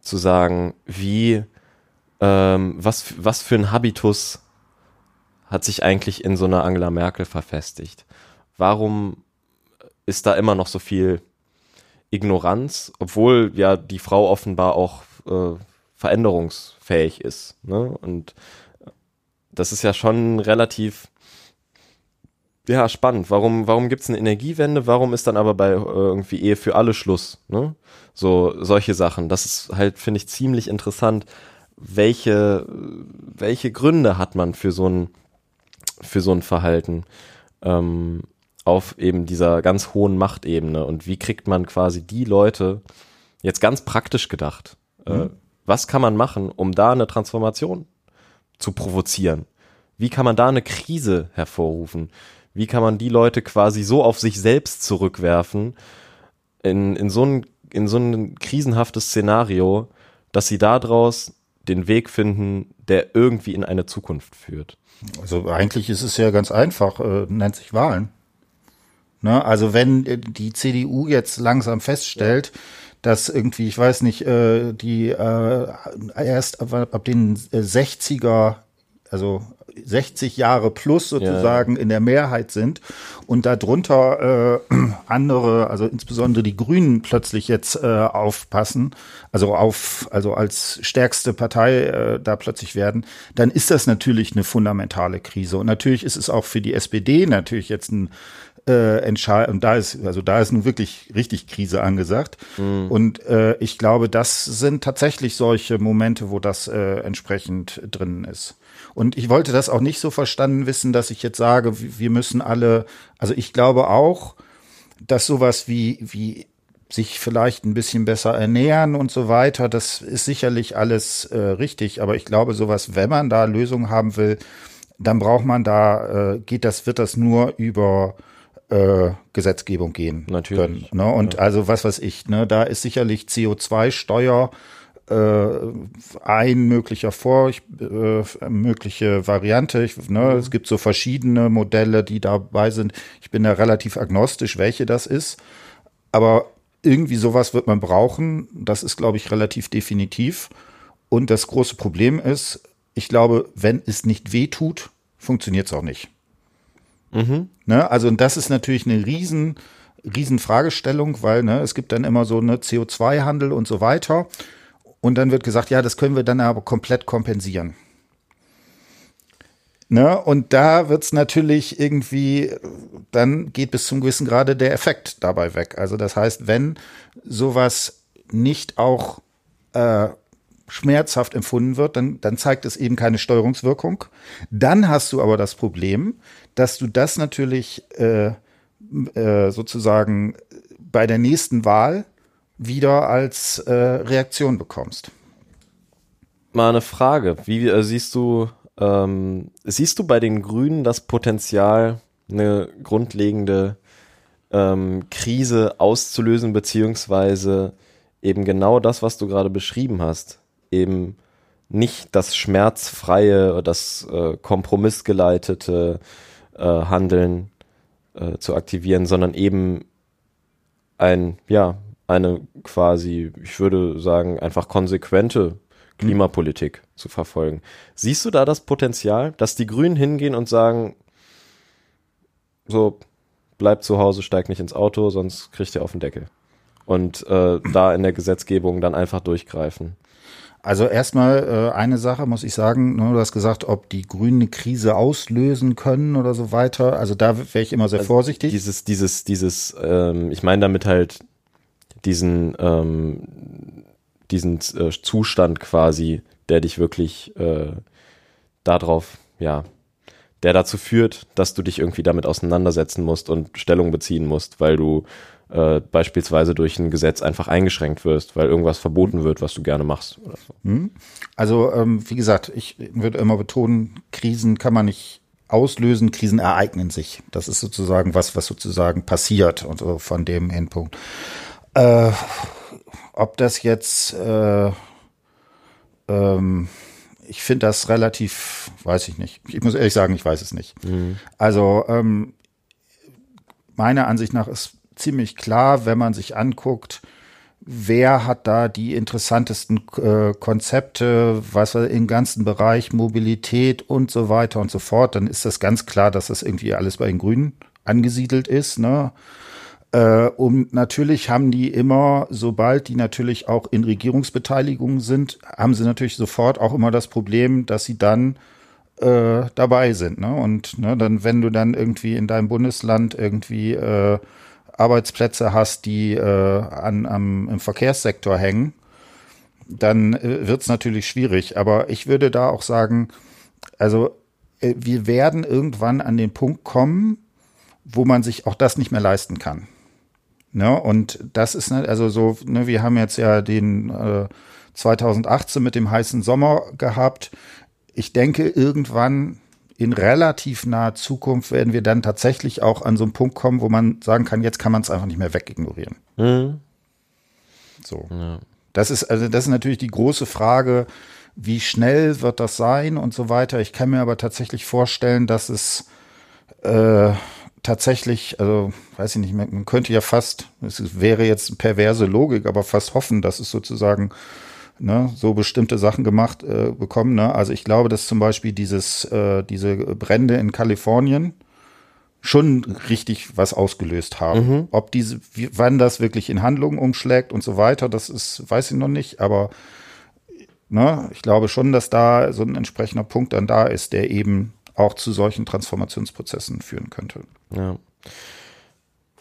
zu sagen, wie, ähm, was, was für ein Habitus hat sich eigentlich in so einer Angela Merkel verfestigt? Warum ist da immer noch so viel Ignoranz, obwohl ja die Frau offenbar auch äh, veränderungsfähig ist. Ne? Und das ist ja schon relativ ja, spannend. Warum, warum gibt es eine Energiewende? Warum ist dann aber bei äh, irgendwie Ehe für alle Schluss? Ne? So, solche Sachen. Das ist halt, finde ich, ziemlich interessant. Welche, welche Gründe hat man für so ein, für so ein Verhalten? Ähm, auf eben dieser ganz hohen Machtebene und wie kriegt man quasi die Leute jetzt ganz praktisch gedacht, äh, mhm. äh, was kann man machen, um da eine Transformation zu provozieren? Wie kann man da eine Krise hervorrufen? Wie kann man die Leute quasi so auf sich selbst zurückwerfen in, in so ein, in so ein krisenhaftes Szenario, dass sie daraus den Weg finden, der irgendwie in eine Zukunft führt? Also eigentlich ist es ja ganz einfach, äh, nennt sich Wahlen. Ne? Also wenn äh, die CDU jetzt langsam feststellt, dass irgendwie, ich weiß nicht, äh, die äh, erst ab, ab den 60er, also 60 Jahre plus sozusagen ja. in der Mehrheit sind und darunter äh, andere, also insbesondere die Grünen plötzlich jetzt äh, aufpassen, also auf, also als stärkste Partei äh, da plötzlich werden, dann ist das natürlich eine fundamentale Krise. Und natürlich ist es auch für die SPD natürlich jetzt ein äh, entscheiden. Und da ist, also da ist nun wirklich richtig Krise angesagt. Mhm. Und äh, ich glaube, das sind tatsächlich solche Momente, wo das äh, entsprechend drin ist. Und ich wollte das auch nicht so verstanden wissen, dass ich jetzt sage, wir müssen alle, also ich glaube auch, dass sowas wie, wie sich vielleicht ein bisschen besser ernähren und so weiter, das ist sicherlich alles äh, richtig. Aber ich glaube, sowas, wenn man da Lösungen haben will, dann braucht man da, äh, geht das, wird das nur über äh, Gesetzgebung gehen Natürlich. können. Ne? Und ja. also was weiß ich, ne, da ist sicherlich CO2-Steuer äh, ein möglicher Vor, äh, mögliche Variante. Ich, ne, mhm. Es gibt so verschiedene Modelle, die dabei sind. Ich bin da relativ agnostisch, welche das ist. Aber irgendwie sowas wird man brauchen. Das ist, glaube ich, relativ definitiv. Und das große Problem ist, ich glaube, wenn es nicht weh tut, funktioniert es auch nicht. Mhm. Ne? Also, und das ist natürlich eine riesen, riesen Fragestellung, weil ne, es gibt dann immer so eine CO2-Handel und so weiter. Und dann wird gesagt, ja, das können wir dann aber komplett kompensieren. Ne? Und da wird es natürlich irgendwie, dann geht bis zum gewissen Grade der Effekt dabei weg. Also das heißt, wenn sowas nicht auch äh, schmerzhaft empfunden wird, dann, dann zeigt es eben keine Steuerungswirkung. Dann hast du aber das Problem, dass du das natürlich äh, äh, sozusagen bei der nächsten Wahl wieder als äh, Reaktion bekommst. Mal eine Frage. Wie äh, siehst du, ähm, siehst du bei den Grünen das Potenzial, eine grundlegende ähm, Krise auszulösen, beziehungsweise eben genau das, was du gerade beschrieben hast, eben nicht das schmerzfreie, das äh, kompromissgeleitete äh, Handeln äh, zu aktivieren, sondern eben ein, ja, eine quasi, ich würde sagen, einfach konsequente Klimapolitik mhm. zu verfolgen. Siehst du da das Potenzial, dass die Grünen hingehen und sagen, so, bleib zu Hause, steig nicht ins Auto, sonst kriegt ihr auf den Deckel. Und äh, da in der Gesetzgebung dann einfach durchgreifen. Also erstmal äh, eine Sache muss ich sagen, ne, du hast gesagt, ob die Grünen eine Krise auslösen können oder so weiter. Also da wäre ich immer sehr also vorsichtig. Dieses, dieses, dieses, ähm, ich meine damit halt diesen, ähm, diesen äh, Zustand quasi, der dich wirklich äh, darauf, ja, der dazu führt, dass du dich irgendwie damit auseinandersetzen musst und Stellung beziehen musst, weil du äh, beispielsweise durch ein Gesetz einfach eingeschränkt wirst, weil irgendwas verboten wird, was du gerne machst. So. Hm. Also ähm, wie gesagt, ich würde immer betonen, Krisen kann man nicht auslösen, Krisen ereignen sich. Das ist sozusagen was, was sozusagen passiert und so von dem Hinpunkt. Äh, ob das jetzt, äh, ähm, ich finde das relativ, weiß ich nicht. Ich muss ehrlich sagen, ich weiß es nicht. Mhm. Also ähm, meiner Ansicht nach ist ziemlich klar, wenn man sich anguckt, wer hat da die interessantesten äh, Konzepte, was im ganzen Bereich Mobilität und so weiter und so fort, dann ist das ganz klar, dass das irgendwie alles bei den Grünen angesiedelt ist. Ne? Äh, und natürlich haben die immer, sobald die natürlich auch in Regierungsbeteiligung sind, haben sie natürlich sofort auch immer das Problem, dass sie dann äh, dabei sind. Ne? Und ne, dann, wenn du dann irgendwie in deinem Bundesland irgendwie äh, Arbeitsplätze hast, die äh, an, am, im Verkehrssektor hängen, dann äh, wird es natürlich schwierig. Aber ich würde da auch sagen, also äh, wir werden irgendwann an den Punkt kommen, wo man sich auch das nicht mehr leisten kann. Ne? Und das ist ne, also so, ne, wir haben jetzt ja den äh, 2018 mit dem heißen Sommer gehabt. Ich denke, irgendwann in relativ naher Zukunft werden wir dann tatsächlich auch an so einen Punkt kommen, wo man sagen kann, jetzt kann man es einfach nicht mehr wegignorieren. Mhm. So. Ja. Das ist, also das ist natürlich die große Frage, wie schnell wird das sein und so weiter. Ich kann mir aber tatsächlich vorstellen, dass es äh, tatsächlich, also weiß ich nicht, man könnte ja fast, es wäre jetzt perverse Logik, aber fast hoffen, dass es sozusagen ne, so bestimmte Sachen gemacht äh, bekommen. Ne? Also ich glaube, dass zum Beispiel dieses, äh, diese Brände in Kalifornien schon richtig was ausgelöst haben. Mhm. Ob diese, wann das wirklich in Handlungen umschlägt und so weiter, das ist, weiß ich noch nicht, aber ne, ich glaube schon, dass da so ein entsprechender Punkt dann da ist, der eben auch zu solchen Transformationsprozessen führen könnte. Ja.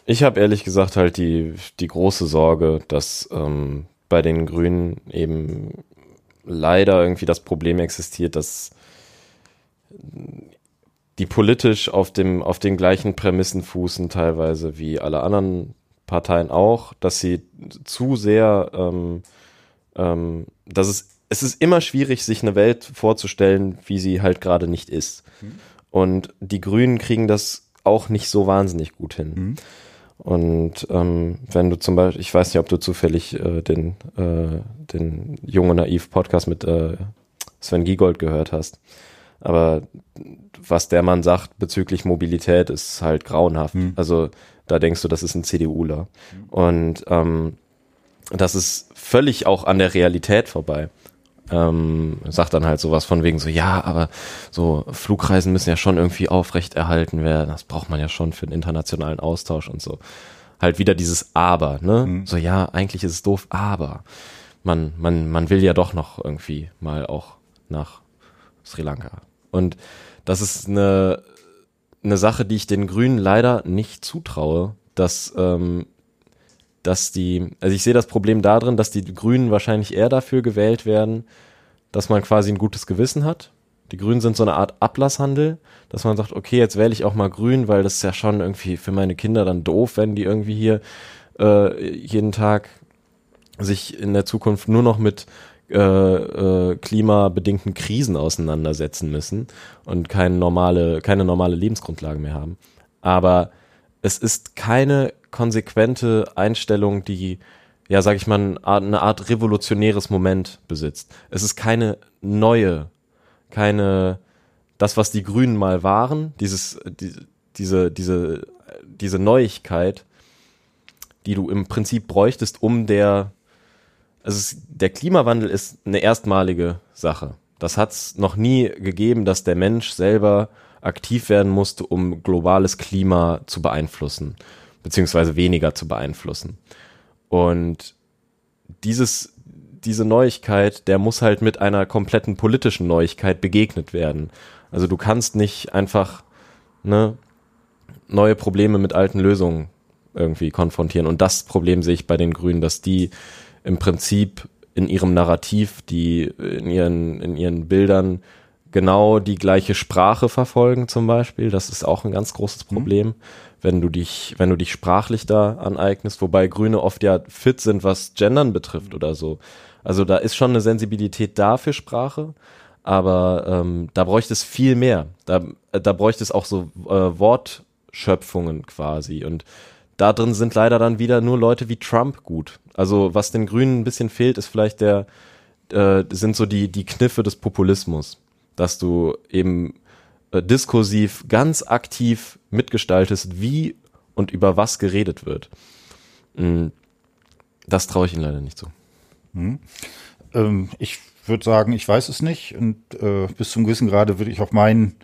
Ich habe ehrlich gesagt halt die, die große Sorge, dass ähm, bei den Grünen eben leider irgendwie das Problem existiert, dass die politisch auf dem auf den gleichen Prämissen fußen teilweise wie alle anderen Parteien auch, dass sie zu sehr, ähm, ähm, dass es es ist immer schwierig, sich eine Welt vorzustellen, wie sie halt gerade nicht ist. Mhm. Und die Grünen kriegen das auch nicht so wahnsinnig gut hin. Mhm. Und ähm, wenn du zum Beispiel, ich weiß nicht, ob du zufällig äh, den, äh, den Junge Naiv Podcast mit äh, Sven Giegold gehört hast. Aber was der Mann sagt bezüglich Mobilität ist halt grauenhaft. Mhm. Also da denkst du, das ist ein CDUler. Mhm. Und ähm, das ist völlig auch an der Realität vorbei ähm, sagt dann halt sowas von wegen so, ja, aber so Flugreisen müssen ja schon irgendwie aufrechterhalten werden. Das braucht man ja schon für den internationalen Austausch und so. Halt wieder dieses Aber, ne? Mhm. So, ja, eigentlich ist es doof, aber man, man, man will ja doch noch irgendwie mal auch nach Sri Lanka. Und das ist eine, eine Sache, die ich den Grünen leider nicht zutraue, dass ähm, dass die, also ich sehe das Problem darin, dass die Grünen wahrscheinlich eher dafür gewählt werden, dass man quasi ein gutes Gewissen hat. Die Grünen sind so eine Art Ablasshandel, dass man sagt, okay, jetzt wähle ich auch mal grün, weil das ist ja schon irgendwie für meine Kinder dann doof, wenn die irgendwie hier äh, jeden Tag sich in der Zukunft nur noch mit äh, äh, klimabedingten Krisen auseinandersetzen müssen und keine normale, keine normale Lebensgrundlage mehr haben. Aber es ist keine konsequente Einstellung, die, ja, sag ich mal, eine Art revolutionäres Moment besitzt. Es ist keine neue, keine, das, was die Grünen mal waren, dieses, die, diese, diese, diese Neuigkeit, die du im Prinzip bräuchtest, um der, also der Klimawandel ist eine erstmalige Sache. Das hat es noch nie gegeben, dass der Mensch selber aktiv werden musste, um globales Klima zu beeinflussen beziehungsweise weniger zu beeinflussen. Und dieses, diese Neuigkeit, der muss halt mit einer kompletten politischen Neuigkeit begegnet werden. Also du kannst nicht einfach ne, neue Probleme mit alten Lösungen irgendwie konfrontieren. Und das Problem sehe ich bei den Grünen, dass die im Prinzip in ihrem Narrativ, die in ihren, in ihren Bildern genau die gleiche Sprache verfolgen zum Beispiel. Das ist auch ein ganz großes mhm. Problem. Mhm wenn du dich, wenn du dich sprachlich da aneignest, wobei Grüne oft ja fit sind, was Gendern betrifft oder so. Also da ist schon eine Sensibilität da für Sprache, aber ähm, da bräuchte es viel mehr. Da, da bräuchte es auch so äh, Wortschöpfungen quasi. Und da drin sind leider dann wieder nur Leute wie Trump gut. Also was den Grünen ein bisschen fehlt, ist vielleicht der, äh, sind so die, die Kniffe des Populismus. Dass du eben äh, diskursiv ganz aktiv mitgestaltest, wie und über was geredet wird. Mm, das traue ich Ihnen leider nicht zu. Hm. Ähm, ich würde sagen, ich weiß es nicht und äh, bis zum gewissen Grade würde ich auch meinen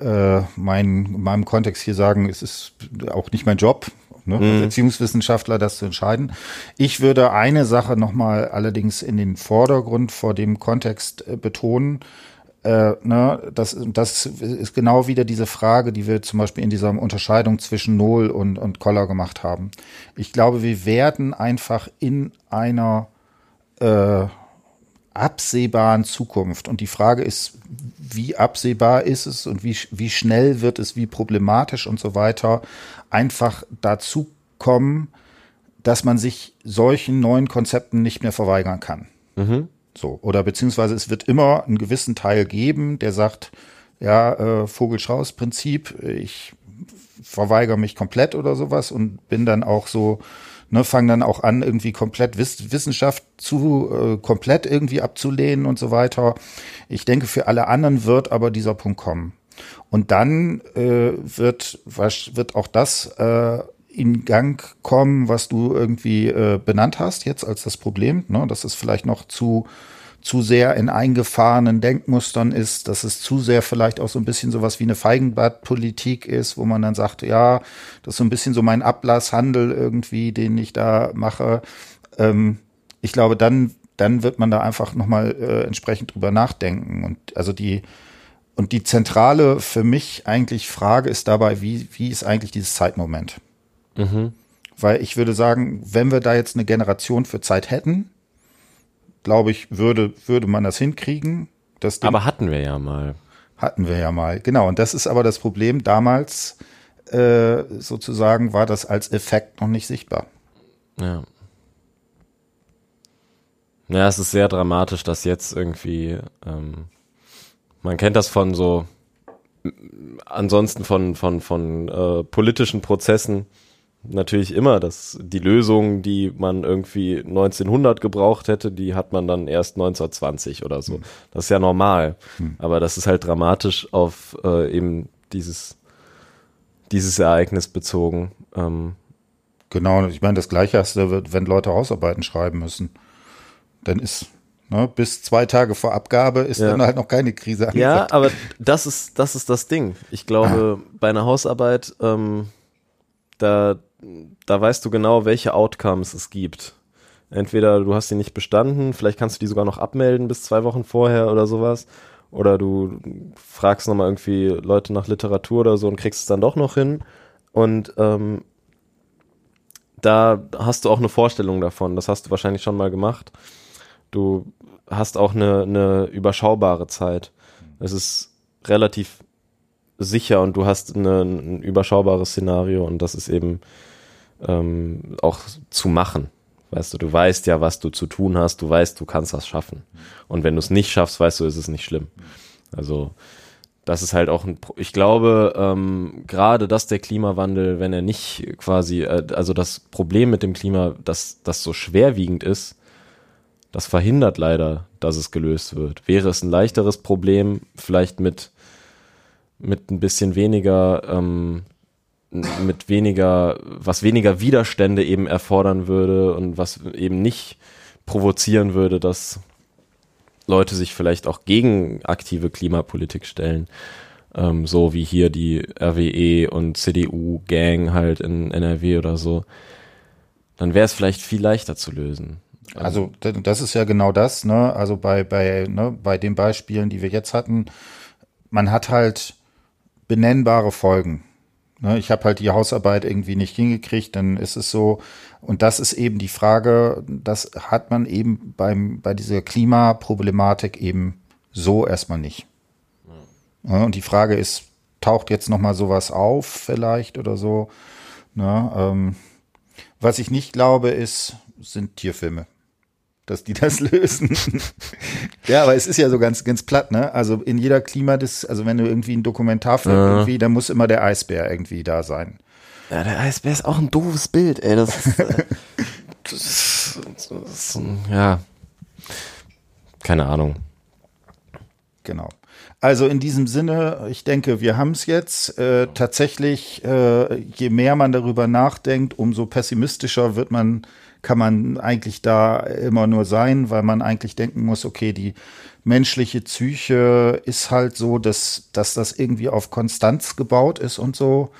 äh, mein, in meinem Kontext hier sagen, es ist auch nicht mein Job, ne, als mhm. Erziehungswissenschaftler das zu entscheiden. Ich würde eine Sache nochmal allerdings in den Vordergrund vor dem Kontext äh, betonen. Äh, ne, das, das ist genau wieder diese Frage, die wir zum Beispiel in dieser Unterscheidung zwischen Nohl und, und Koller gemacht haben. Ich glaube, wir werden einfach in einer äh, absehbaren Zukunft. Und die Frage ist, wie absehbar ist es und wie, wie schnell wird es, wie problematisch und so weiter, einfach dazu kommen, dass man sich solchen neuen Konzepten nicht mehr verweigern kann. Mhm. So. Oder beziehungsweise es wird immer einen gewissen Teil geben, der sagt, ja, äh, Vogelstrauß-Prinzip, ich verweigere mich komplett oder sowas und bin dann auch so ne, fangen dann auch an, irgendwie komplett Wiss Wissenschaft zu äh, komplett irgendwie abzulehnen und so weiter. Ich denke, für alle anderen wird aber dieser Punkt kommen. Und dann äh, wird, was, wird auch das äh, in Gang kommen, was du irgendwie äh, benannt hast jetzt als das Problem. Ne? Das ist vielleicht noch zu zu sehr in eingefahrenen Denkmustern ist, dass es zu sehr vielleicht auch so ein bisschen sowas wie eine Feigenblattpolitik ist, wo man dann sagt, ja, das ist so ein bisschen so mein Ablasshandel irgendwie, den ich da mache. Ähm, ich glaube, dann, dann wird man da einfach nochmal äh, entsprechend drüber nachdenken. Und also die, und die zentrale für mich eigentlich Frage ist dabei, wie, wie ist eigentlich dieses Zeitmoment? Mhm. Weil ich würde sagen, wenn wir da jetzt eine Generation für Zeit hätten, glaube ich, würde, würde man das hinkriegen. Das Ding aber hatten wir ja mal. Hatten wir ja mal, genau. Und das ist aber das Problem. Damals äh, sozusagen war das als Effekt noch nicht sichtbar. Ja. Ja, es ist sehr dramatisch, dass jetzt irgendwie, ähm, man kennt das von so, ansonsten von, von, von äh, politischen Prozessen, natürlich immer, dass die Lösung, die man irgendwie 1900 gebraucht hätte, die hat man dann erst 1920 oder so. Mhm. Das ist ja normal. Mhm. Aber das ist halt dramatisch auf äh, eben dieses, dieses Ereignis bezogen. Ähm, genau, ich meine, das Gleiche hast du, wenn Leute Hausarbeiten schreiben müssen. Dann ist Ne, bis zwei Tage vor Abgabe ist ja. dann halt noch keine Krise angesagt. Ja, aber das ist, das ist das Ding. Ich glaube, ah. bei einer Hausarbeit, ähm, da, da weißt du genau, welche Outcomes es gibt. Entweder du hast sie nicht bestanden, vielleicht kannst du die sogar noch abmelden bis zwei Wochen vorher oder sowas. Oder du fragst nochmal irgendwie Leute nach Literatur oder so und kriegst es dann doch noch hin. Und ähm, da hast du auch eine Vorstellung davon. Das hast du wahrscheinlich schon mal gemacht. Du hast auch eine, eine überschaubare Zeit. Es ist relativ sicher und du hast eine, ein überschaubares Szenario und das ist eben ähm, auch zu machen. Weißt du, du weißt ja, was du zu tun hast, du weißt, du kannst das schaffen. Und wenn du es nicht schaffst, weißt du, ist es nicht schlimm. Also das ist halt auch ein, Pro ich glaube, ähm, gerade dass der Klimawandel, wenn er nicht quasi, äh, also das Problem mit dem Klima, dass das so schwerwiegend ist, das verhindert leider, dass es gelöst wird. Wäre es ein leichteres Problem, vielleicht mit mit ein bisschen weniger, ähm, mit weniger, was weniger Widerstände eben erfordern würde und was eben nicht provozieren würde, dass Leute sich vielleicht auch gegen aktive Klimapolitik stellen. Ähm, so wie hier die RWE und CDU-Gang halt in NRW oder so, dann wäre es vielleicht viel leichter zu lösen. Also das ist ja genau das, ne? Also bei, bei, ne, bei den Beispielen, die wir jetzt hatten, man hat halt benennbare Folgen. Ne, ich habe halt die Hausarbeit irgendwie nicht hingekriegt, dann ist es so. Und das ist eben die Frage, das hat man eben beim, bei dieser Klimaproblematik eben so erstmal nicht. Ja, und die Frage ist, taucht jetzt noch mal sowas auf vielleicht oder so? Ne, ähm, was ich nicht glaube, ist, sind Tierfilme dass die das lösen. ja, aber es ist ja so ganz, ganz platt, ne? Also in jeder Klimadis, also wenn du irgendwie einen Dokumentarfilm ja. irgendwie, dann muss immer der Eisbär irgendwie da sein. Ja, der Eisbär ist auch ein doofes Bild, ey. Das ist, äh, das, das ist ja, keine Ahnung. Genau. Also in diesem Sinne, ich denke, wir haben es jetzt. Äh, tatsächlich, äh, je mehr man darüber nachdenkt, umso pessimistischer wird man, kann man eigentlich da immer nur sein, weil man eigentlich denken muss, okay, die menschliche Psyche ist halt so, dass, dass das irgendwie auf Konstanz gebaut ist und so.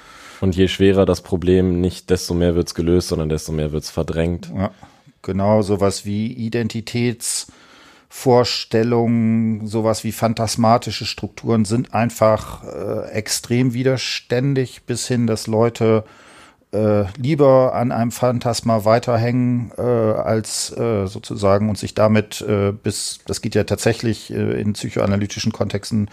Und je schwerer das Problem nicht, desto mehr wird's gelöst, sondern desto mehr wird's verdrängt. Ja, genau, sowas wie Identitäts- Vorstellungen, sowas wie phantasmatische Strukturen sind einfach äh, extrem widerständig, bis hin, dass Leute äh, lieber an einem Phantasma weiterhängen, äh, als äh, sozusagen und sich damit äh, bis, das geht ja tatsächlich äh, in psychoanalytischen Kontexten,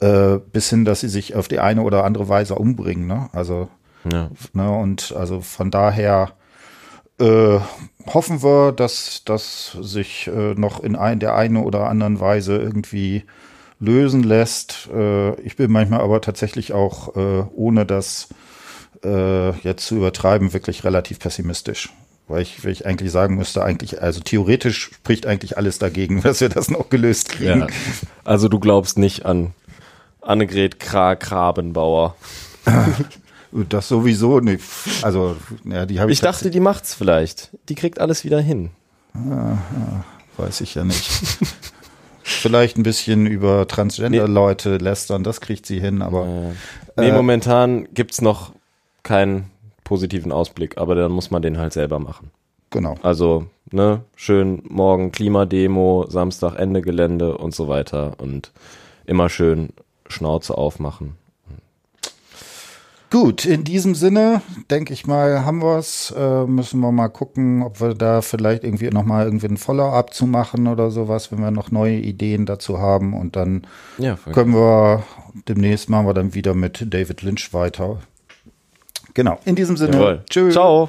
äh, bis hin, dass sie sich auf die eine oder andere Weise umbringen. Ne? Also, ja. ne, und also von daher hoffen wir, dass das sich noch in ein, der einen oder anderen Weise irgendwie lösen lässt. Ich bin manchmal aber tatsächlich auch, ohne das äh, jetzt zu übertreiben, wirklich relativ pessimistisch. Weil ich, weil ich eigentlich sagen müsste, eigentlich, also theoretisch spricht eigentlich alles dagegen, dass wir das noch gelöst kriegen. Ja. Also du glaubst nicht an Annegret Kra-Krabenbauer. Das sowieso nicht. Also, ja, die habe ich. Ich dachte, die macht's vielleicht. Die kriegt alles wieder hin. Ah, ah, weiß ich ja nicht. vielleicht ein bisschen über Transgender-Leute lästern, das kriegt sie hin, aber. Nee, äh, momentan gibt's noch keinen positiven Ausblick, aber dann muss man den halt selber machen. Genau. Also, ne, schön morgen Klimademo, Samstag Ende Gelände und so weiter und immer schön Schnauze aufmachen Gut, in diesem Sinne, denke ich mal, haben wir es. Äh, müssen wir mal gucken, ob wir da vielleicht irgendwie nochmal irgendwie ein Follow-up zu machen oder sowas, wenn wir noch neue Ideen dazu haben. Und dann ja, können wir demnächst machen wir dann wieder mit David Lynch weiter. Genau, in diesem Sinne. Jawohl. Tschüss. Ciao.